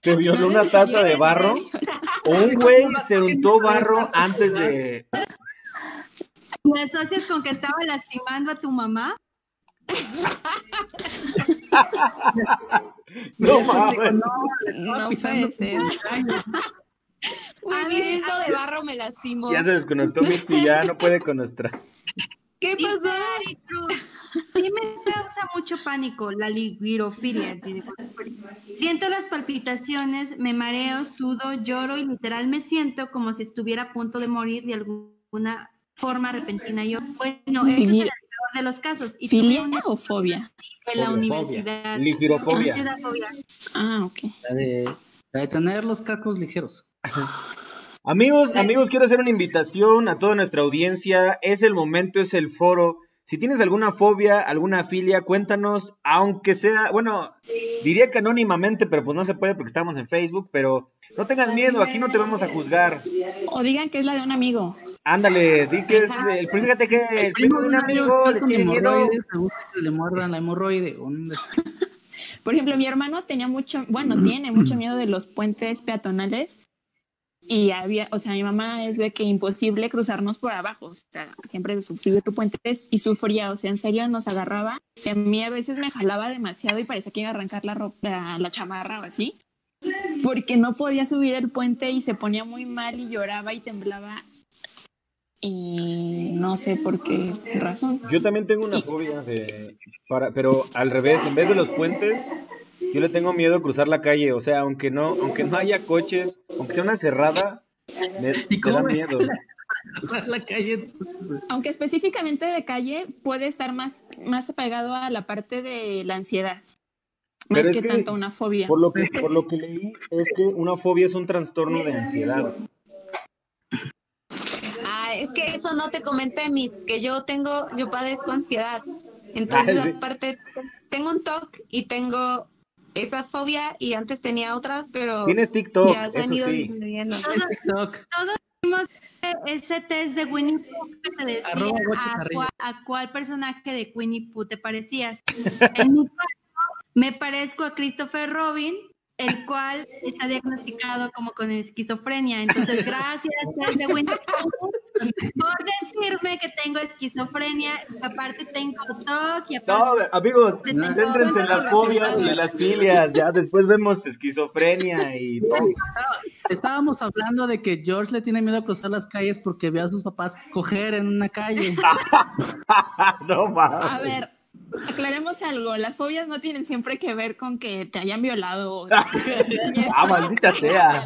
Te violó una taza de barro. O un güey se untó barro antes de. ¿Me asocias con que estaba lastimando a tu mamá? (laughs) No mames. No pisando puede ser. Dedo de barro me lastimó. Ya se desconectó Mitzi, ya no puede con nuestra. ¿Qué pasó? Sí me causa mucho pánico la ligirofilia. dice. Siento las palpitaciones, me mareo, sudo, lloro y literal me siento como si estuviera a punto de morir de alguna forma repentina. Yo, bueno, eso es el peor de los casos. Y tuve ¿Filia una o fobia? en la universidad. Ligirofobia. Ah, ok. La de, la de tener los cascos ligeros. (laughs) Amigos, amigos, quiero hacer una invitación a toda nuestra audiencia. Es el momento, es el foro. Si tienes alguna fobia, alguna filia, cuéntanos, aunque sea, bueno, diría que anónimamente, pero pues no se puede porque estamos en Facebook, pero no tengas miedo, aquí no te vamos a juzgar. O digan que es la de un amigo. Ándale, di que es el, fíjate que el primo de un amigo le tiene miedo. le gusta que le muerdan la hemorroide. (laughs) Por ejemplo, mi hermano tenía mucho, bueno, tiene mucho miedo de los puentes peatonales. Y había, o sea, mi mamá es de que imposible cruzarnos por abajo. O sea, siempre sufrió tu puentes y sufría. O sea, en serio nos agarraba. Y a mí a veces me jalaba demasiado y parecía que iba a arrancar la, ropa, la, la chamarra o así. Porque no podía subir el puente y se ponía muy mal y lloraba y temblaba. Y no sé por qué razón. Yo también tengo una fobia de para, pero al revés, en vez de los puentes, yo le tengo miedo a cruzar la calle, o sea, aunque no, aunque no haya coches, aunque sea una cerrada, me, ¿Y me cómo da miedo. la calle. Aunque específicamente de calle puede estar más, más apegado a la parte de la ansiedad. Más Pero es que, que, tanto una fobia. Por lo que, por lo que leí, es que una fobia es un trastorno de ansiedad. Ah, es que eso no te comenté, mi, que yo tengo, yo padezco ansiedad. Entonces, Ah, sí. aparte, tengo un TOC y tengo esa fobia y antes tenía otras, pero Tienes TikTok, ya se han ido sí. disminuyendo. TikTok. Hicimos ese test de Winnie Pooh que te decía Arroba a cuál personaje de Winnie Pooh te parecías. En mi caso, me parezco a Christopher Robin, el cual está diagnosticado como con esquizofrenia. Entonces, gracias test de Winnie Pooh por decirme que tengo esquizofrenia, aparte tengo TOC y aparte No, amigos, céntrense en las fobias y en las filias, ya después vemos esquizofrenia y todo. Estábamos hablando de que George le tiene miedo a cruzar las calles porque ve a sus papás coger en una calle. (laughs) no mames. A ver, aclaremos algo. Las fobias no tienen siempre que ver con que te hayan violado. (laughs) Ah, maldita sea.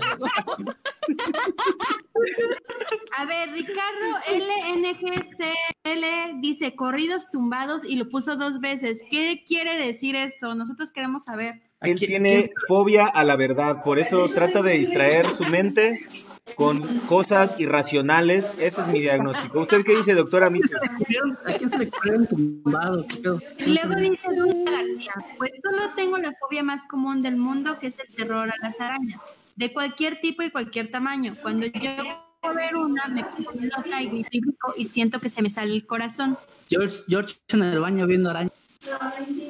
A ver, Ricardo LNGCL dice corridos tumbados y lo puso dos veces. ¿Qué quiere decir esto? Nosotros queremos saber. Él tiene fobia a la verdad, por eso trata de distraer su mente con cosas irracionales. Ese es mi diagnóstico. ¿Usted qué dice, doctora Mitchell? ¿A quién se le ocurrió tumbado? Y luego dice Luis García, pues solo tengo la fobia más común del mundo, que es el terror a las arañas, de cualquier tipo y cualquier tamaño. Cuando yo a ver una, me pongo loca y grito y siento que se me sale el corazón. George, George en el baño viendo araña.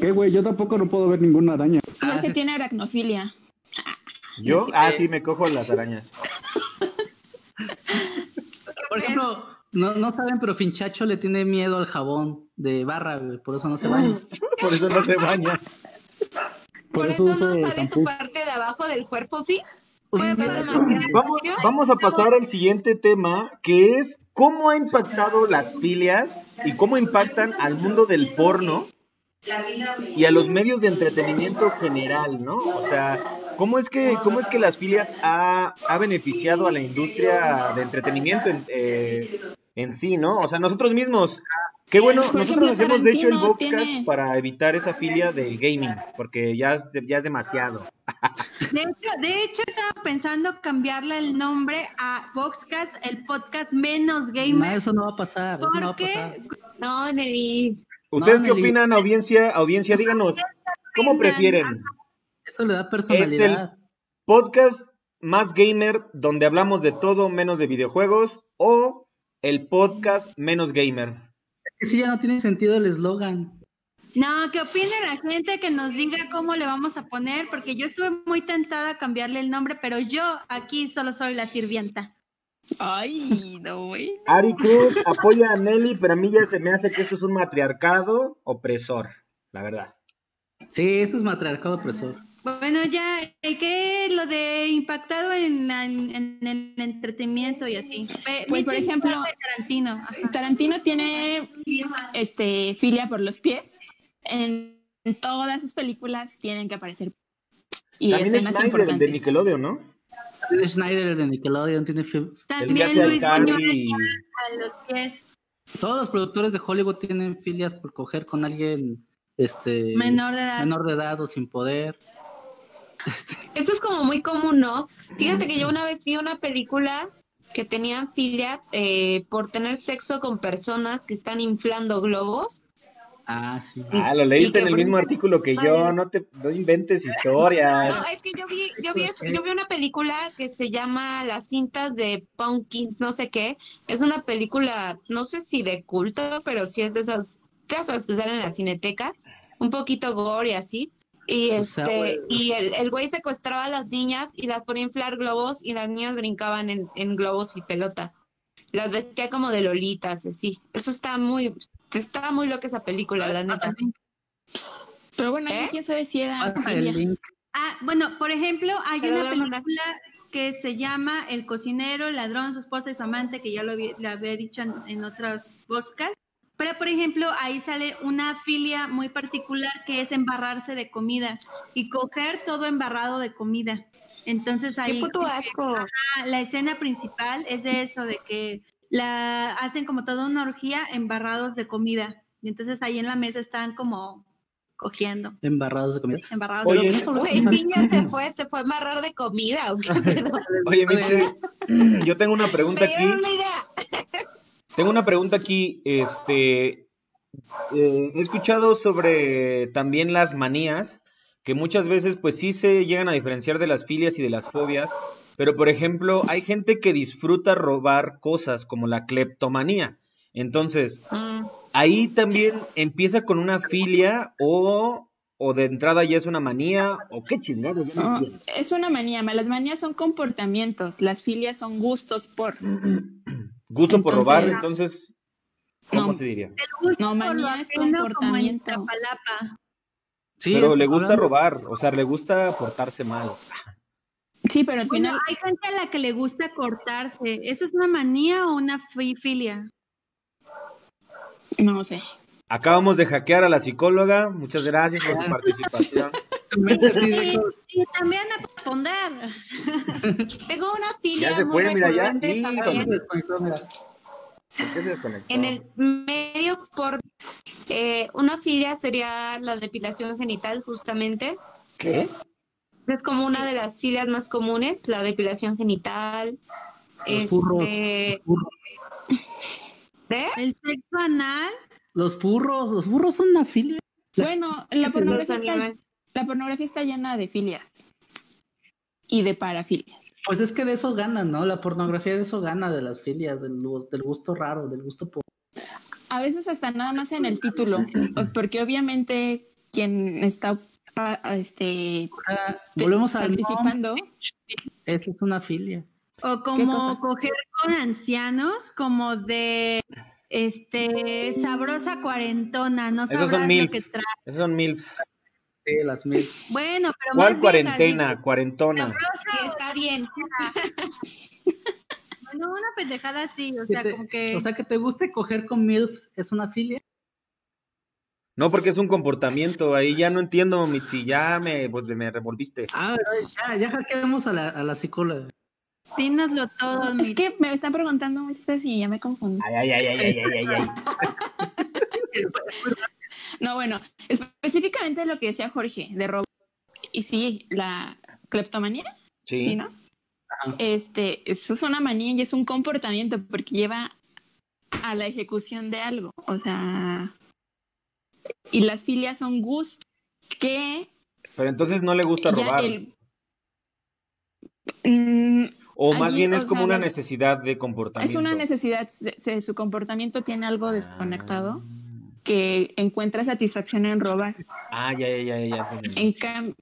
¿Qué, güey? Yo tampoco no puedo ver ninguna araña. Jorge sí. tiene aracnofilia. ¿Yo? Ah, sí, me cojo las arañas. (laughs) Ejemplo, no, no saben, pero Finchacho le tiene miedo al jabón de barra, güey, por eso no se baña. (laughs) Por eso no se baña. Por, eso, no sale tu parte de abajo del cuerpo, ¿sí? Vamos, vamos a pasar al siguiente tema, que es cómo ha impactado las filias y cómo impactan al mundo del porno y a los medios de entretenimiento general, ¿no? O sea, ¿cómo es que, cómo es que las filias ha, ha beneficiado a la industria de entretenimiento en, eh, en sí, ¿no? O sea, nosotros mismos, qué bueno, Por nosotros ejemplo, hacemos de hecho el Boxcast tiene- para evitar esa filia del gaming, porque ya es, ya es demasiado. De hecho, de hecho, estaba pensando cambiarle el nombre a Boxcast, el podcast menos No, gamer. eso no va a pasar. eso no va a Porque pasar. No, Nelly. ¿Ustedes No, qué opinan, audiencia? Audiencia, díganos, ¿cómo prefieren? Eso le da Es el personalidad. podcast más gamer donde hablamos de todo menos de videojuegos o el podcast menos gamer. Que sí, ya no tiene sentido el eslogan. No, que opine la gente, que nos diga cómo le vamos a poner, porque yo estuve muy tentada a cambiarle el nombre, pero yo aquí solo soy la sirvienta. Ay, no, güey. Ari Cruz apoya a Nelly, pero a mí ya se me hace que esto es un matriarcado opresor, la verdad. Sí, esto es matriarcado opresor. Bueno, ya, ¿y qué lo de impactado en, el entretenimiento y así? Pues, por ejemplo, Tarantino. Ajá. Tarantino tiene este filia por los pies. En todas sus películas tienen que aparecer. Y También es Snyder, el de. Nickelodeon, ¿no? También Schneider, el de Nickelodeon, tiene También Luis a los pies Todos los productores de Hollywood tienen filias por coger con alguien este menor de edad. menor de edad o sin poder. Este, Esto es como muy común, ¿no? Fíjate que yo una vez vi una película que tenían filia eh, por tener sexo con personas que están inflando globos. Ah, sí. Ah, lo leíste en el mismo artículo que yo, no te no inventes historias. No, es que yo vi, yo vi, yo vi una película que se llama Las cintas de Pumpkins, no sé qué. Es una película, no sé si de culto, pero sí es de esas casas que salen en la cineteca, un poquito gore y así. Y O sea, este, y el, el güey secuestraba a las niñas y las ponía a inflar globos y las niñas brincaban en, en globos y pelotas. Las vestía como de lolitas, así. Eso está muy, está muy loca esa película, la neta. Pero bueno, ¿Eh? quién sabe si era. Ah, bueno, por ejemplo, hay Pero una película que se llama El cocinero, el ladrón, su esposa y su amante, que ya lo había, le había dicho en, en otros podcasts. Pero, por ejemplo, ahí sale una filia muy particular que es embarrarse de comida y coger todo embarrado de comida. Entonces ahí ¡Qué puto asco! Ah, la escena principal es de eso, de que la hacen como toda una orgía embarrados de comida. Y entonces ahí en la mesa están como cogiendo, Embarrados de comida. embarrados Oye, de niña se fue, se fue a amarrar de comida. ¿o qué (laughs) pedo? Oye, (laughs) yo tengo una pregunta aquí. dieron una idea. (laughs) Tengo una pregunta aquí, este, eh, he escuchado sobre también las manías, que muchas veces pues sí se llegan a diferenciar de las filias y de las fobias, pero por ejemplo hay gente que disfruta robar cosas como la cleptomanía, entonces Mm, ahí también empieza con una filia o, o de entrada ya es una manía o qué chingados, no es una manía. Las manías son comportamientos. Las filias son gustos por. (clears throat) Gusto por robar, Entonces- ¿cómo No. se diría? El gusto No, manía es ajeno, como en comportamiento. Sí, Pero le gusta robar, o sea, le gusta portarse mal. Sí, pero al Bueno, final. hay gente a la que le gusta cortarse. ¿Eso es una manía o una fi- filia? No sé. Acabamos de hackear a la psicóloga. Muchas gracias por su participación. (laughs) Y, y también a responder. (laughs) Tengo una filia Ya se muy fue, mira, ya. recurrente Híjole. también. ¿Por qué se desconectó? En el medio por eh, una filia sería la depilación genital, justamente. ¿Qué? Es como una de las filias más comunes, la depilación genital. Los furros. Este, Los furros. ¿eh? El sexo anal. Los furros, los furros son una filia. Bueno, la pornografía, está, la pornografía está llena de filias y de parafilias. Pues es que de eso ganan, ¿no? La pornografía de eso gana, de las filias, del, del gusto raro, del gusto por... A veces hasta nada más en el título, porque obviamente quien está este, Ah, Volvemos nombre, participando, eso es una filia. O como coger con ancianos, como de este sabrosa cuarentona, no Esos sabrás son lo MILF. que trae. Esos son MILFs. Sí, las mil. Bueno, pero ¿Cuál más cuarentena? Cuarentona. Sí, sabrosa está bien. (laughs) o- no, una pendejada así, o sea, te- como que O sea, que te guste coger con MILF es una filia. No, porque es un comportamiento. Ahí ya no entiendo, Mitzi. Ya me, pues, me revolviste. Ah, ya, ya hackeamos a la, a la psicóloga. Dínoslo todo. Es que me están preguntando muchas veces y ya me confundí. Ay, ay, ay, ay, ay, ay, ay, ay. (laughs) No, bueno, específicamente lo que decía Jorge de robo. Y sí, la cleptomanía, sí, Sí. ¿no? Este, eso es una manía y es un comportamiento porque lleva a la ejecución de algo. O sea, y las filias son gustos que Pero entonces no le gusta robar. el. Mm, O más allí, bien o es como sea, una necesidad de comportamiento. es una necesidad, se- se- su comportamiento tiene algo desconectado que encuentra satisfacción en robar. Ah, ya, ya, ya, ya. En, cam-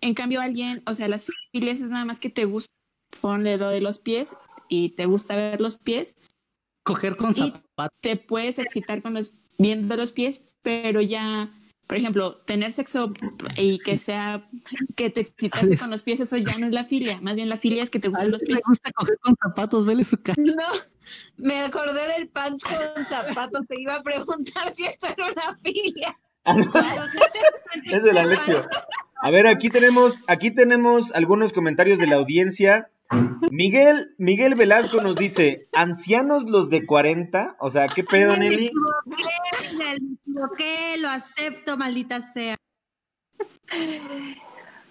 en cambio, alguien, o sea, las filias es nada más que te gusta, ponle lo de los pies y te gusta ver los pies, Coger con zapatos. te puedes excitar con los, viendo los pies, pero ya, por ejemplo, tener sexo y que sea, que te excitaste Alex. con los pies, eso ya no es la filia, más bien la filia es que te gustan los pies. gusta coger con zapatos, vele su cara. No, me acordé del pants con zapatos. Te iba a preguntar si esto era una filia. (laughs) Es de la leche. A ver, aquí tenemos, aquí tenemos algunos comentarios de la audiencia. Miguel, Miguel Velasco nos dice, ancianos los de 40, o sea, ¿qué pedo, Ay, me Nelly? me equivoqué, lo acepto, maldita sea.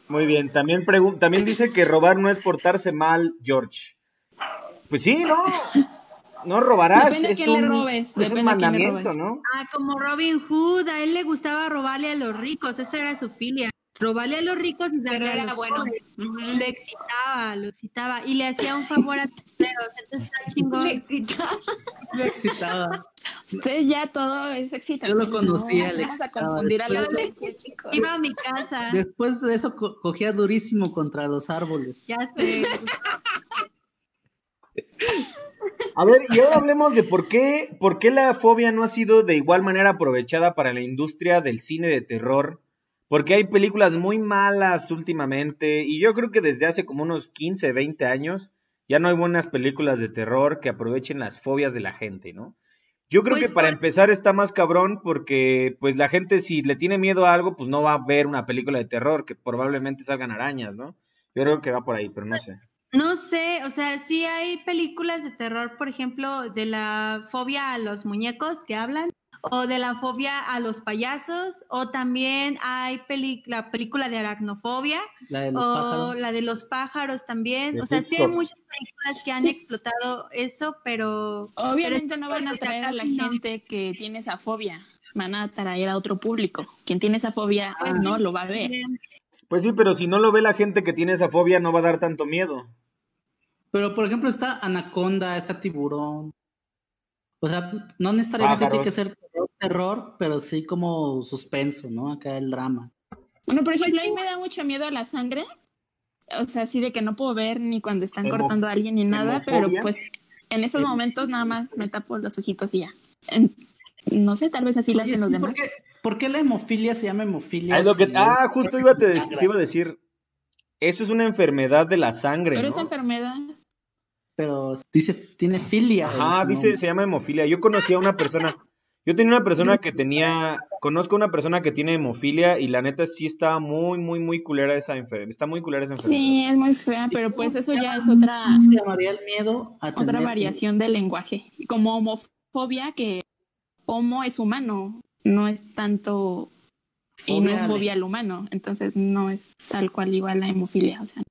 Muy bien, también, también dice que robar no es portarse mal, George. Pues sí, no, no robarás, Depende es quién le un, robes, es depende un a quién le mandamiento, robes. ¿no? Ah, como Robin Hood, a él le gustaba robarle a los ricos, esa era su filia. Robarle a los ricos y darle a los bueno. pobres. Lo excitaba, lo excitaba. Y le hacía un favor a sus dedos. Entonces está chingón. (laughs) Me excitaba. (laughs) Me excitaba. Ustedes ya todo es excitación. Yo lo conocía, ¿no? le Vamos a confundir a la audiencia, chicos. Iba a mi casa. Después de eso co- cogía durísimo contra los árboles. Ya sé. A ver, y ahora hablemos de por qué, por qué la fobia no ha sido de igual manera aprovechada para la industria del cine de terror. Porque hay películas muy malas últimamente y yo creo que desde hace como unos 15, 20 años ya no hay buenas películas de terror que aprovechen las fobias de la gente, ¿no? Yo creo Pues que para empezar está más cabrón porque pues la gente si le tiene miedo a algo pues no va a ver una película de terror que probablemente salgan arañas, ¿no? Yo creo que va por ahí, pero no sé. No sé, o sea, sí hay películas de terror, por ejemplo, de la fobia a los muñecos que hablan, o de la fobia a los payasos, o también hay peli- la película de aracnofobia, La de los o pájaros. la de los pájaros también. De O sea, sí hay muchas películas que han Sí. explotado eso, pero Obviamente Pero no van a atraer a la no. gente que tiene esa fobia. Van a atraer a otro público. Quien tiene esa fobia Pues no sí. lo va a ver. Pues sí, pero si no lo ve la gente que tiene esa fobia no va a dar tanto miedo. Pero, por ejemplo, está Anaconda, está Tiburón. O sea, no necesariamente tiene que ser terror, pero sí como suspenso, ¿no? Acá el drama. Bueno, por ejemplo, a mí me da mucho miedo la sangre. O sea, así de que no puedo ver ni cuando están Hemo- cortando a alguien ni nada, pero pues en esos momentos nada más me tapo los ojitos y ya. En- no sé, tal vez así lo Oye, hacen los ¿por demás. qué, por qué la hemofilia se llama hemofilia? Ah, es lo que- si ah, justo iba a te, te iba a decir. Eso es una enfermedad de la sangre, Pero ¿no? esa enfermedad, Pero dice, tiene filia. Ajá, dice, nombre. se llama hemofilia. Yo conocí a una persona, yo tenía una persona que tenía, conozco a una persona que tiene hemofilia y la neta sí está muy, muy, muy culera esa enfermedad. Está muy culera esa enfermedad. sí, es muy fea, pero pues eso ya es otra, ¿Cómo se llamaría el miedo a otra tener- variación del lenguaje. Como homofobia, que homo es humano, no es tanto y no es Fobia. fobia al humano, entonces no es tal cual igual la hemofilia, o sea,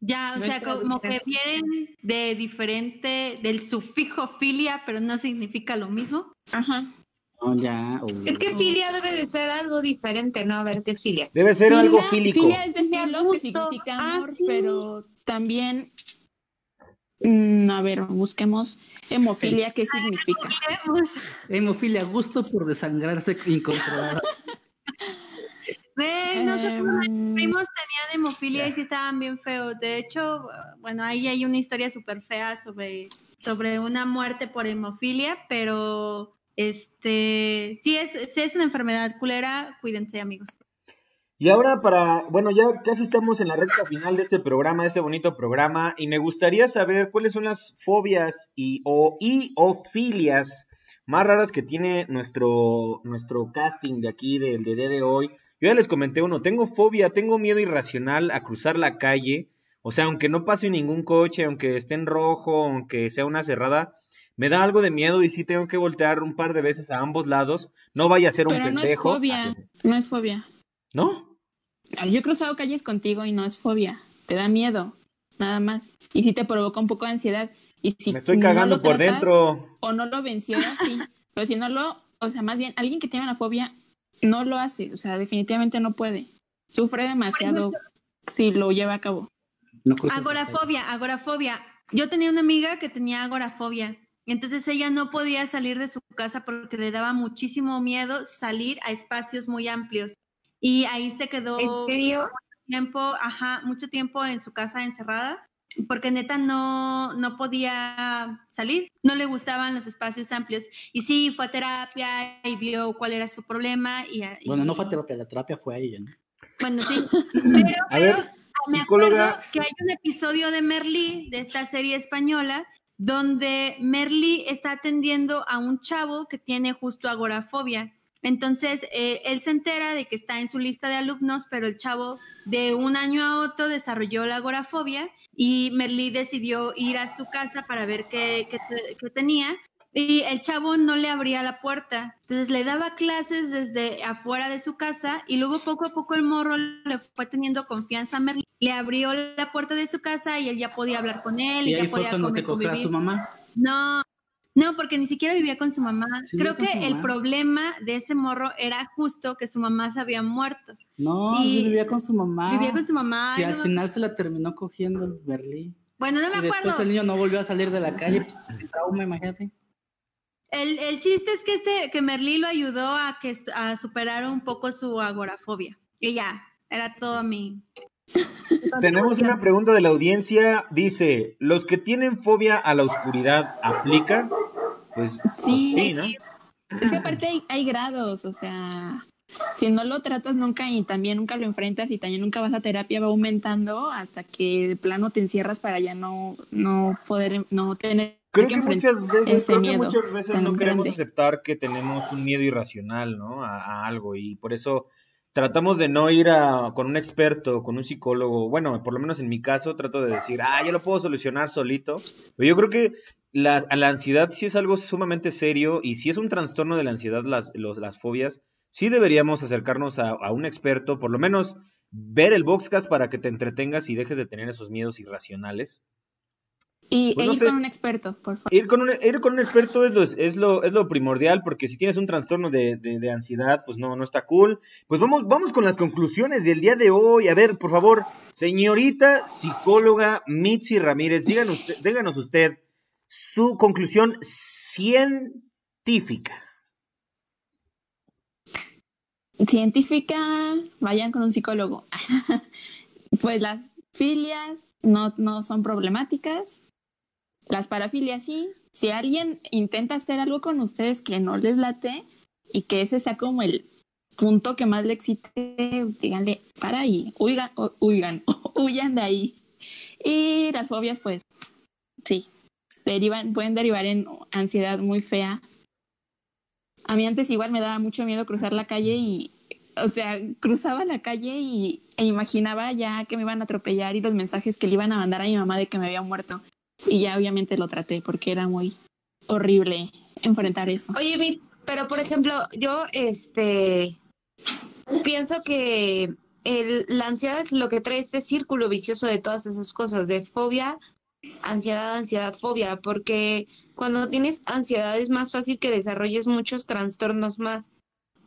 ya, o No sea, como que vienen de diferente, del sufijo filia, pero no significa lo mismo. ajá. No, ya. oh. Es que filia debe de ser algo diferente, ¿no? A ver, ¿qué es filia? Debe ser Filia- algo fílico. Filia es de Filia, filos, que significa Ah, amor, sí. pero también, mm, a ver, busquemos hemofilia, ¿qué significa? Hemofilia, gusto por desangrarse incontrolado. (laughs) Güey, no sé cómo mis Em, primos tenían hemofilia y sí estaban bien feos. De hecho, bueno, ahí hay una historia súper fea sobre, sobre una muerte por hemofilia, pero este sí es, sí es una enfermedad culera, cuídense amigos. Y ahora para, bueno, ya casi estamos en la recta final de este programa, de este bonito programa, y me gustaría saber cuáles son las fobias y o, y o filias más raras que tiene nuestro, nuestro casting de aquí, del de día de hoy. Yo ya les comenté uno, tengo fobia, tengo miedo irracional a cruzar la calle. O sea, aunque no pase ningún coche, aunque esté en rojo, aunque sea una cerrada, me da algo de miedo y sí tengo que voltear un par de veces a ambos lados. No vaya a ser un Pero no es pendejo. fobia, no es fobia. ¿No? Yo he cruzado calles contigo y no es fobia, te da miedo, nada más. Y si te provoca un poco de ansiedad. Y si Me estoy no cagando lo por tratas dentro. O no lo venció sí. Pero si no lo, o sea, más bien, alguien que tiene una fobia no lo hace, o sea, definitivamente no puede. Sufre demasiado si lo lleva a cabo. No. Agorafobia, agorafobia. Yo tenía una amiga que tenía agorafobia. y Entonces ella no podía salir de su casa porque le daba muchísimo miedo salir a espacios muy amplios. Y ahí se quedó ¿En serio? tiempo, ajá, mucho tiempo en su casa encerrada, porque neta no, no podía salir, no le gustaban los espacios amplios. Y sí, fue a terapia y vio cuál era su problema. Y, y- Bueno, no fue terapia, la terapia fue a ella, ¿no? Bueno, sí. (laughs) Pero, A ver, pero me acuerdo que hay un episodio de Merlí, de esta serie española, donde Merlí está atendiendo a un chavo que tiene justo agorafobia. Entonces, eh, él se entera de que está en su lista de alumnos, pero el chavo de un año a otro desarrolló la agorafobia y Merlí decidió ir a su casa para ver qué, qué te- qué tenía. Y el chavo no le abría la puerta. Entonces le daba clases desde afuera de su casa y luego poco a poco el morro le fue teniendo confianza a Merlí. Le abrió la puerta de su casa y él ya podía hablar con él y, Y ahí ya fue podía cuando te cogió a su mamá. No, no, porque ni siquiera vivía con su mamá. Sí, Creo que el problema de ese morro era justo que su mamá se había muerto. No, Y- vivía con su mamá. Vivía con su mamá. Sí, al no final se la terminó cogiendo el Berlín. Bueno, no Y me después acuerdo. el niño no volvió a salir de la calle. Pues, trauma, imagínate. El, el chiste es que este que Merlí lo ayudó a que a superar un poco su agorafobia. Y ya, era todo mi. Tenemos una pregunta de la audiencia. Dice, ¿los que tienen fobia a la oscuridad aplica? Pues pues Sí. ¿no? Es que aparte hay, hay grados, o sea, si no lo tratas nunca y también nunca lo enfrentas y también nunca vas a terapia, va aumentando hasta que de plano te encierras para ya no, no poder, no tener Creo que que enfrentar. muchas veces, ese creo que muchas veces no queremos aceptar que tenemos un miedo irracional, ¿no? A, a algo y por eso tratamos de no ir a, con un experto, con un psicólogo. Bueno, por lo menos en mi caso trato de decir, ah, yo lo puedo solucionar solito. Pero yo creo que la, la ansiedad sí es algo sumamente serio y si es un trastorno de la ansiedad, las, los- las fobias, sí deberíamos acercarnos a, a un experto, por lo menos ver el Boxcast para que te entretengas y dejes de tener esos miedos irracionales. Y Pues e no ir sé. con un experto, por favor. Ir con un, ir con un experto es lo, es lo, es lo primordial, porque si tienes un trastorno de, de- de ansiedad, pues no, no está cool. Pues vamos, vamos con las conclusiones del día de hoy. A ver, por favor, señorita psicóloga Mitzi Ramírez, díganos usted, díganos usted su conclusión científica. Científica, vayan con un psicólogo. (laughs) pues las filias no, no son problemáticas. Las parafilias sí. Si alguien intenta hacer algo con ustedes que no les late y que ese sea como el punto que más le excite, díganle, para ahí, huigan, (laughs) huyan de ahí. Y las fobias, pues, sí, derivan, pueden derivar en ansiedad muy fea. A mí antes igual me daba mucho miedo cruzar la calle y, o sea, cruzaba la calle y, e imaginaba ya que me iban a atropellar y los mensajes que le iban a mandar a mi mamá de que me había muerto. Y ya obviamente lo traté porque era muy horrible enfrentar eso. Oye, Vit, pero por ejemplo, yo este pienso que el, la ansiedad es lo que trae este círculo vicioso de todas esas cosas, de fobia, ansiedad, ansiedad, fobia, porque cuando tienes ansiedad es más fácil que desarrolles muchos trastornos más.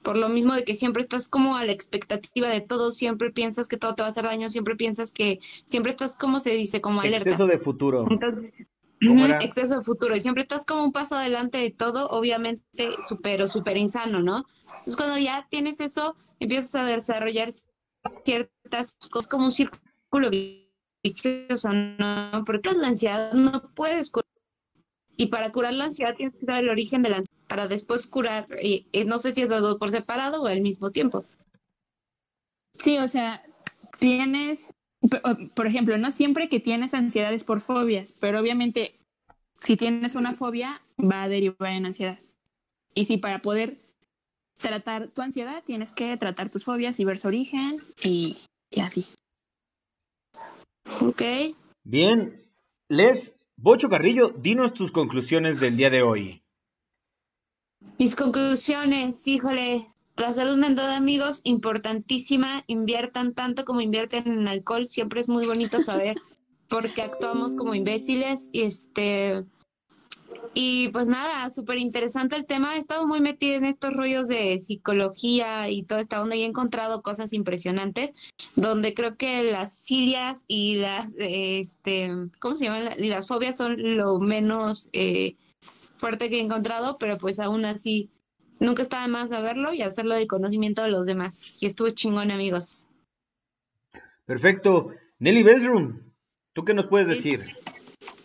Por lo mismo de que siempre estás como a la expectativa de todo, siempre piensas que todo te va a hacer daño, siempre piensas que, siempre estás como se dice, como alerta. Exceso de futuro. Entonces, exceso de futuro. Y siempre estás como un paso adelante de todo, obviamente súper súper insano, ¿no? Entonces, cuando ya tienes eso, empiezas a desarrollar ciertas cosas como un círculo vicioso, ¿no? Porque la ansiedad no puedes curar. Y para curar la ansiedad tienes que saber el origen de la ansiedad para después curar, eh, eh, no sé si es las dos por separado o al mismo tiempo. Sí, o sea, tienes, por ejemplo, no siempre que tienes ansiedad es por fobias, pero obviamente si tienes una fobia va a derivar en ansiedad. Y sí, para poder tratar tu ansiedad, tienes que tratar tus fobias y ver su origen y, y así. Ok. Bien. Les, Bocho Carrillo, dinos tus conclusiones del día de hoy. Mis conclusiones, híjole, la salud mental, amigos, importantísima. Inviertan tanto como invierten en alcohol. Siempre es muy bonito saber (laughs) por qué actuamos como imbéciles. Y este. Y pues nada, súper interesante el tema. He estado muy metida en estos rollos de psicología y toda esta onda y he encontrado cosas impresionantes, donde creo que las filias y las, este, ¿cómo se llaman? Y las fobias son lo menos eh, fuerte que he encontrado, pero pues aún así nunca está de más saberlo y hacerlo de conocimiento de los demás. Y estuvo chingón, amigos. Perfecto. Nelly Bedroom, ¿tú qué nos puedes decir?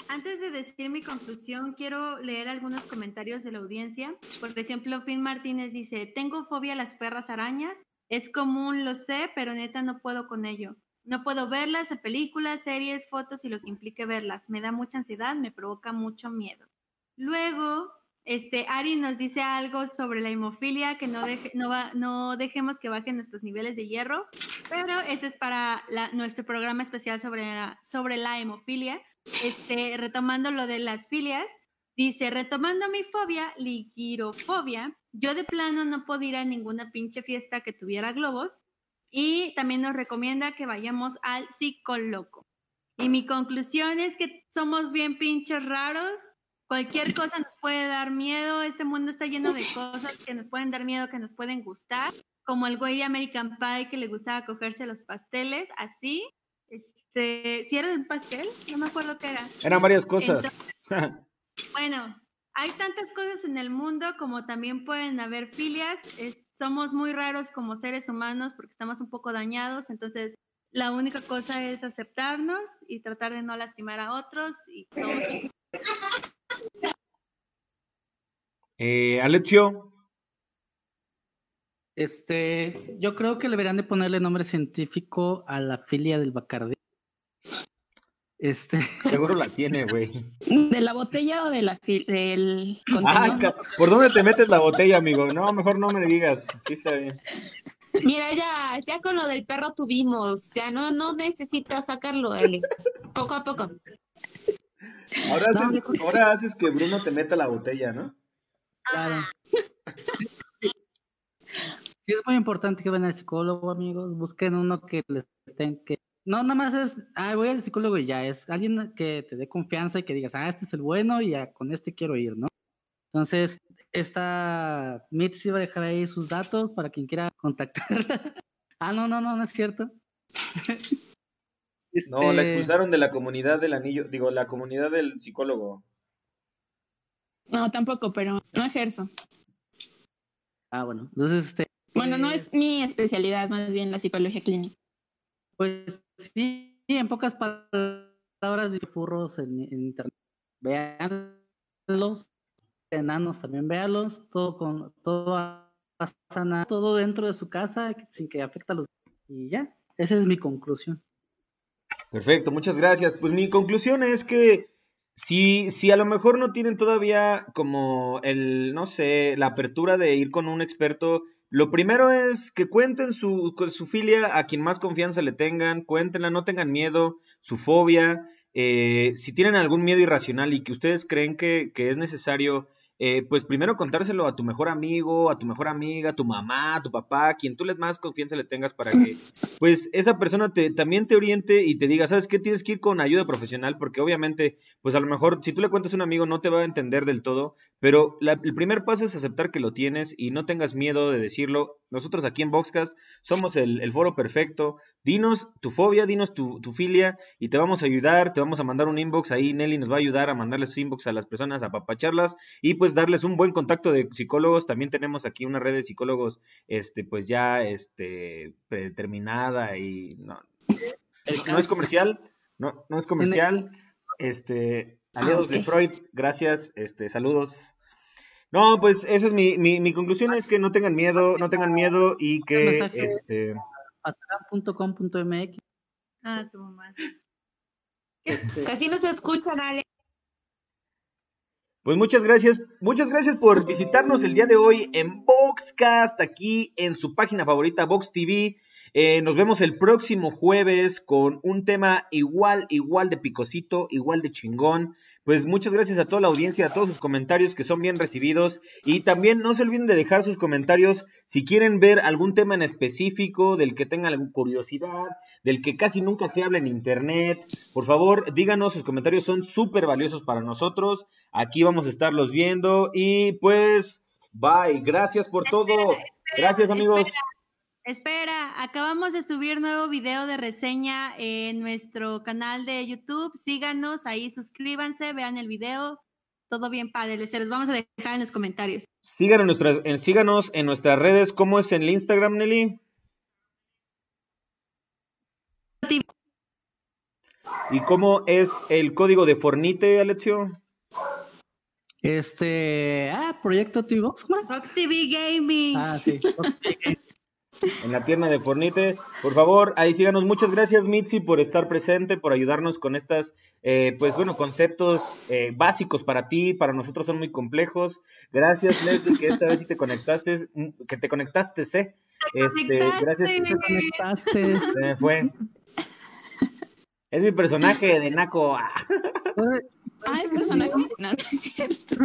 Antes de decir mi conclusión, quiero leer algunos comentarios de la audiencia. Por ejemplo, Finn Martínez dice, tengo fobia a las perras arañas. Es común, lo sé, pero neta no puedo con ello. No puedo verlas en películas, series, fotos y lo que implique verlas. Me da mucha ansiedad, me provoca mucho miedo. Luego, este, Ari nos dice algo sobre la hemofilia, que no, deje- no, va- no dejemos que bajen nuestros niveles de hierro, pero ese es para nuestro programa especial sobre la, sobre la hemofilia. Este, retomando lo de las filias, dice, retomando mi fobia, ligirofobia, yo de plano no puedo ir a ninguna pinche fiesta que tuviera globos y también nos recomienda que vayamos al psicólogo. Y mi conclusión es que somos bien pinches raros. Cualquier cosa nos puede dar miedo. Este mundo está lleno de cosas que nos pueden dar miedo, que nos pueden gustar. Como el güey de American Pie que le gustaba cogerse los pasteles, así. Este, si era un pastel, no me acuerdo qué era. Eran varias cosas. (laughs) Bueno, hay tantas cosas en el mundo como también pueden haber filias. Es- somos muy raros como seres humanos porque estamos un poco dañados, entonces la única cosa es aceptarnos y tratar de no lastimar a otros y todo. Eh, Alexio, Este, yo creo que deberían de ponerle nombre científico a la filia del Bacardí. Este, seguro la (laughs) tiene, güey. ¿De la botella o de la fil- del Ah, ¿por dónde te metes la botella, amigo? No, mejor no me digas. Sí, está bien. Mira, ya, ya con lo del perro tuvimos, ya no, no necesitas sacarlo, Ale. Poco a poco. Ahora No, haces, ahora haces que Bruno te meta la botella, ¿no? claro. (laughs) Sí es muy importante que vayan al psicólogo, amigos. Busquen uno que les estén que no nada más es, ah, voy al psicólogo y ya es alguien que te dé confianza y que digas, ah, este es el bueno y ya con este quiero ir, ¿no? Entonces, esta Mitzi sí va a dejar ahí sus datos para quien quiera contactarla. (laughs) ah, no, no, no, no es cierto. (laughs) No, la Este, expulsaron de la comunidad del anillo, digo, la comunidad del psicólogo. No, tampoco, pero no ejerzo. Ah, bueno, entonces, este, Bueno, no Eh, es mi especialidad, más bien la psicología clínica. Pues sí, en pocas palabras, de furros en, en internet. Veanlos, enanos también véanlos, todo con todo todo dentro de su casa sin que afecte a los y ya, esa es mi conclusión. Perfecto, muchas gracias. Pues mi conclusión es que si, si a lo mejor no tienen todavía como el, no sé, la apertura de ir con un experto, lo primero es que cuenten su, su filia a quien más confianza le tengan, cuéntenla, no tengan miedo, su fobia, eh, si tienen algún miedo irracional y que ustedes creen que, que es necesario, eh, pues primero contárselo a tu mejor amigo, a tu mejor amiga, a tu mamá, a tu papá, a quien tú les más confianza le tengas para que (laughs) pues esa persona te, también te oriente y te diga, ¿sabes qué? Tienes que ir con ayuda profesional porque obviamente, pues a lo mejor si tú le cuentas a un amigo no te va a entender del todo, pero la- el primer paso es aceptar que lo tienes y no tengas miedo de decirlo. Nosotros aquí en Boxcast somos el, el foro perfecto. Dinos tu fobia, dinos tu, tu filia y te vamos a ayudar, te vamos a mandar un inbox ahí, Nelly nos va a ayudar a mandarles inbox a las personas, a papacharlas y pues darles un buen contacto de psicólogos. También tenemos aquí una red de psicólogos, este, pues ya, este, predeterminada y no, no es comercial, no, no es comercial, este, aliados de ok. Freud, gracias, este, saludos. No, pues esa es mi, mi, mi conclusión es que no tengan miedo, no tengan miedo y que, mensaje. este, Patreon.com.mx Ah, tu mamá. (laughs) este, Casi no se escuchan, Ale. Pues muchas gracias, muchas gracias por visitarnos el día de hoy en Boxcast, aquí en su página favorita, Box TV. Eh, nos vemos el próximo jueves con un tema igual, igual de picosito, igual de chingón. Pues muchas gracias a toda la audiencia, a todos sus comentarios que son bien recibidos. Y también no se olviden de dejar sus comentarios si quieren ver algún tema en específico, del que tengan alguna curiosidad, del que casi nunca se habla en internet. Por favor, díganos, sus comentarios son súper valiosos para nosotros. Aquí vamos a estarlos viendo. Y pues, bye. Gracias por todo. Gracias amigos. Espera, acabamos de subir nuevo video de reseña en nuestro canal de YouTube. Síganos ahí, suscríbanse, vean el video. Todo bien padre, se los vamos a dejar en los comentarios. Síganos en nuestras, en, síganos en nuestras redes. ¿Cómo es en el Instagram, Nelly? ¿Y cómo es el código de Fornite, Alexio? Este, ah, Proyecto TV Box, TV Gaming. Ah, sí. Box TV Gaming. En la tierna de Fornite. Por favor, ahí síganos. Muchas gracias, Mitzi, por estar presente, por ayudarnos con estas, eh, pues bueno, conceptos eh, básicos para ti, para nosotros son muy complejos. Gracias, Leslie, que esta vez sí te conectaste, mm, que te conectaste, ¿eh? Este, gracias. conectaste. Te conectaste. Se me fue. Es mi personaje de Naco. Ah. Ah, es personaje. No, no es cierto.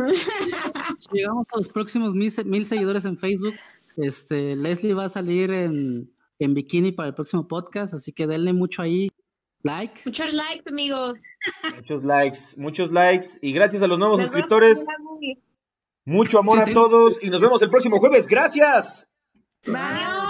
Llegamos a los próximos mil, mil seguidores en Facebook. Este, Leslie va a salir en, en bikini para el próximo podcast, así que denle mucho ahí like. Muchos likes, amigos. Muchos likes, muchos likes. Y gracias a los nuevos Nos suscriptores. Mucho amor Sí, a todos. Y nos vemos el próximo jueves. Gracias. Bye.